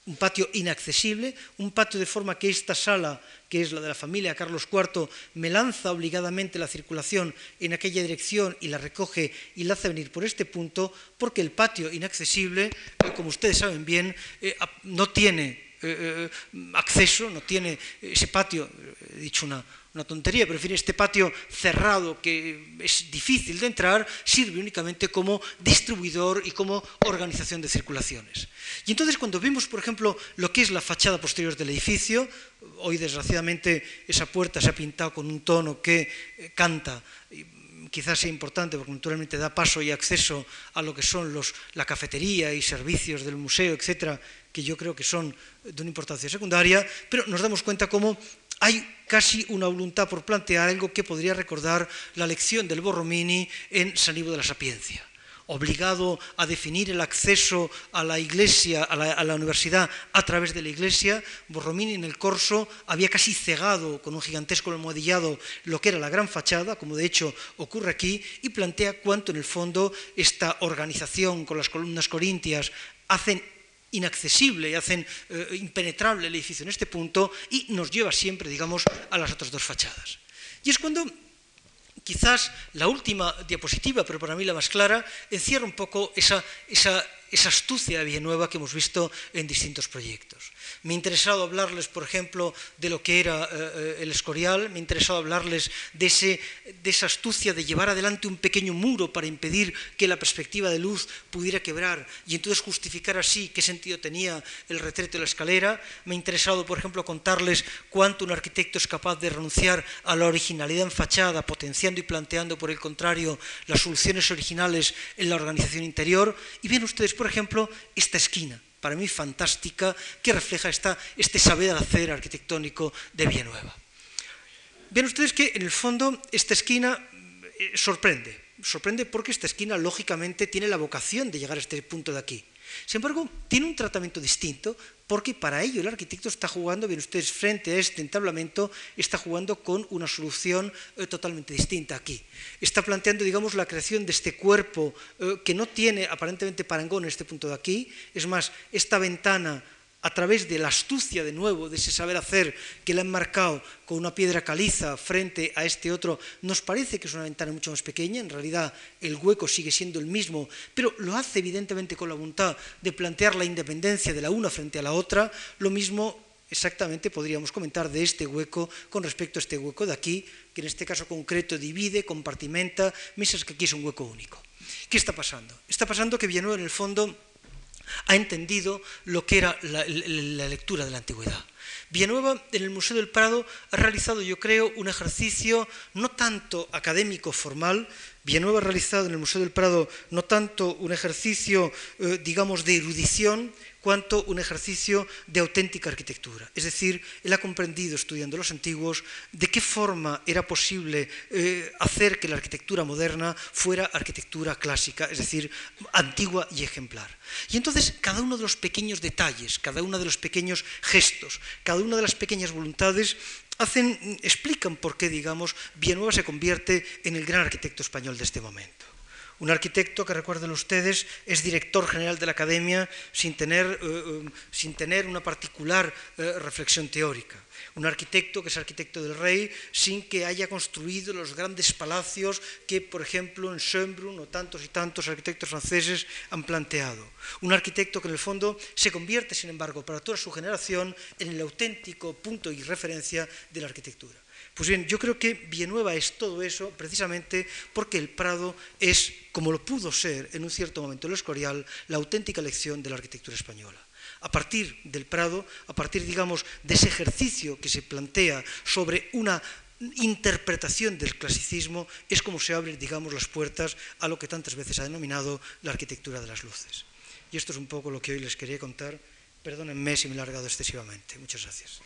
un patio inaccesible, un patio de forma que esta sala, que es la de la familia Carlos IV, me lanza obligadamente la circulación en aquella dirección y la recoge y la hace venir por este punto, porque el patio inaccesible, eh, como ustedes saben bien, eh, no tiene eh, acceso, no tiene ese patio, he dicho una, una tontería, pero en fin, este patio cerrado que es difícil de entrar sirve únicamente como distribuidor y como organización de circulaciones. Y entonces cuando vemos, por ejemplo, lo que es la fachada posterior del edificio, hoy desgraciadamente esa puerta se ha pintado con un tono que eh, canta quizás sea importante porque naturalmente da paso y acceso a lo que son los, la cafetería y servicios del museo, etcétera, que yo creo que son de una importancia secundaria, pero nos damos cuenta cómo hay casi una voluntad por plantear algo que podría recordar la lección del Borromini en San Ivo de la Sapiencia. Obligado a definir el acceso a la iglesia, a la, universidad a través de la iglesia, Borromini en el corso había casi cegado con un gigantesco almohadillado lo que era la gran fachada, como de hecho ocurre aquí, y plantea cuánto en el fondo esta organización con las columnas corintias hacen inaccesible y hacen eh, impenetrable el edificio en este punto y nos lleva siempre, digamos, a las otras dos fachadas. Y es cuando quizás la última diapositiva, pero para mí la más clara, encierra un poco esa, esa, astucia de Villanueva que hemos visto en distintos proyectos. Me ha interesado hablarles, por ejemplo, de lo que era eh, el Escorial, me ha interesado hablarles de, ese, esa astucia de llevar adelante un pequeño muro para impedir que la perspectiva de luz pudiera quebrar y entonces justificar así qué sentido tenía el retrete de la escalera. Me ha interesado, por ejemplo, contarles cuánto un arquitecto es capaz de renunciar a la originalidad en fachada, potenciando y planteando, por el contrario, las soluciones originales en la organización interior. Y ven ustedes, por ejemplo, esta esquina, para mí fantástica, que refleja esta, este saber hacer arquitectónico de Villanueva. Ven ustedes que, en el fondo, esta esquina eh, sorprende. Sorprende porque esta esquina, lógicamente, tiene la vocación de llegar a este punto de aquí. Sin embargo, tiene un tratamiento distinto porque para ello el arquitecto está jugando, bien ustedes, frente a este entablamento, está jugando con una solución eh, totalmente distinta aquí. Está planteando, digamos, la creación de este cuerpo eh, que no tiene aparentemente parangón en este punto de aquí. Es más, esta ventana a través de la astucia de nuevo, de ese saber hacer que le han marcado con una piedra caliza frente a este otro, nos parece que es una ventana mucho más pequeña, en realidad el hueco sigue siendo el mismo, pero lo hace evidentemente con la voluntad de plantear la independencia de la una frente a la otra, lo mismo exactamente podríamos comentar de este hueco con respecto a este hueco de aquí, que en este caso concreto divide, compartimenta, mientras que aquí es un hueco único. ¿Qué está pasando? Está pasando que Villanueva en el fondo ha entendido lo que era la, lectura de la antigüedad. Villanueva en el Museo del Prado ha realizado, yo creo, un ejercicio no tanto académico formal, Villanueva ha realizado en el Museo del Prado no tanto un ejercicio, eh, digamos, de erudición, cuanto un ejercicio de auténtica arquitectura. Es decir, él ha comprendido, estudiando los antiguos, de qué forma era posible eh, hacer que la arquitectura moderna fuera arquitectura clásica, es decir, antigua y ejemplar. Y entonces cada uno de los pequeños detalles, cada uno de los pequeños gestos, cada una de las pequeñas voluntades explican por qué, digamos, Villanueva se convierte en el gran arquitecto español de este momento. Un arquitecto que, recuerden ustedes, es director general de la Academia sin tener, eh, eh, sin tener una particular eh, reflexión teórica. Un arquitecto que es arquitecto del rey sin que haya construido los grandes palacios que, por ejemplo, en Schönbrunn o tantos y tantos arquitectos franceses han planteado. Un arquitecto que en el fondo se convierte, sin embargo, para toda su generación en el auténtico punto y referencia de la arquitectura. Pues bien, yo creo que Villanueva es todo eso precisamente porque el Prado es, como lo pudo ser en un cierto momento el Escorial, la auténtica lección de la arquitectura española. A partir del Prado, a partir, digamos, de ese ejercicio que se plantea sobre una interpretación del clasicismo, es como se abren, digamos, las puertas a lo que tantas veces ha denominado la arquitectura de las luces. Y esto es un poco lo que hoy les quería contar. Perdónenme si me he largado excesivamente. Muchas gracias.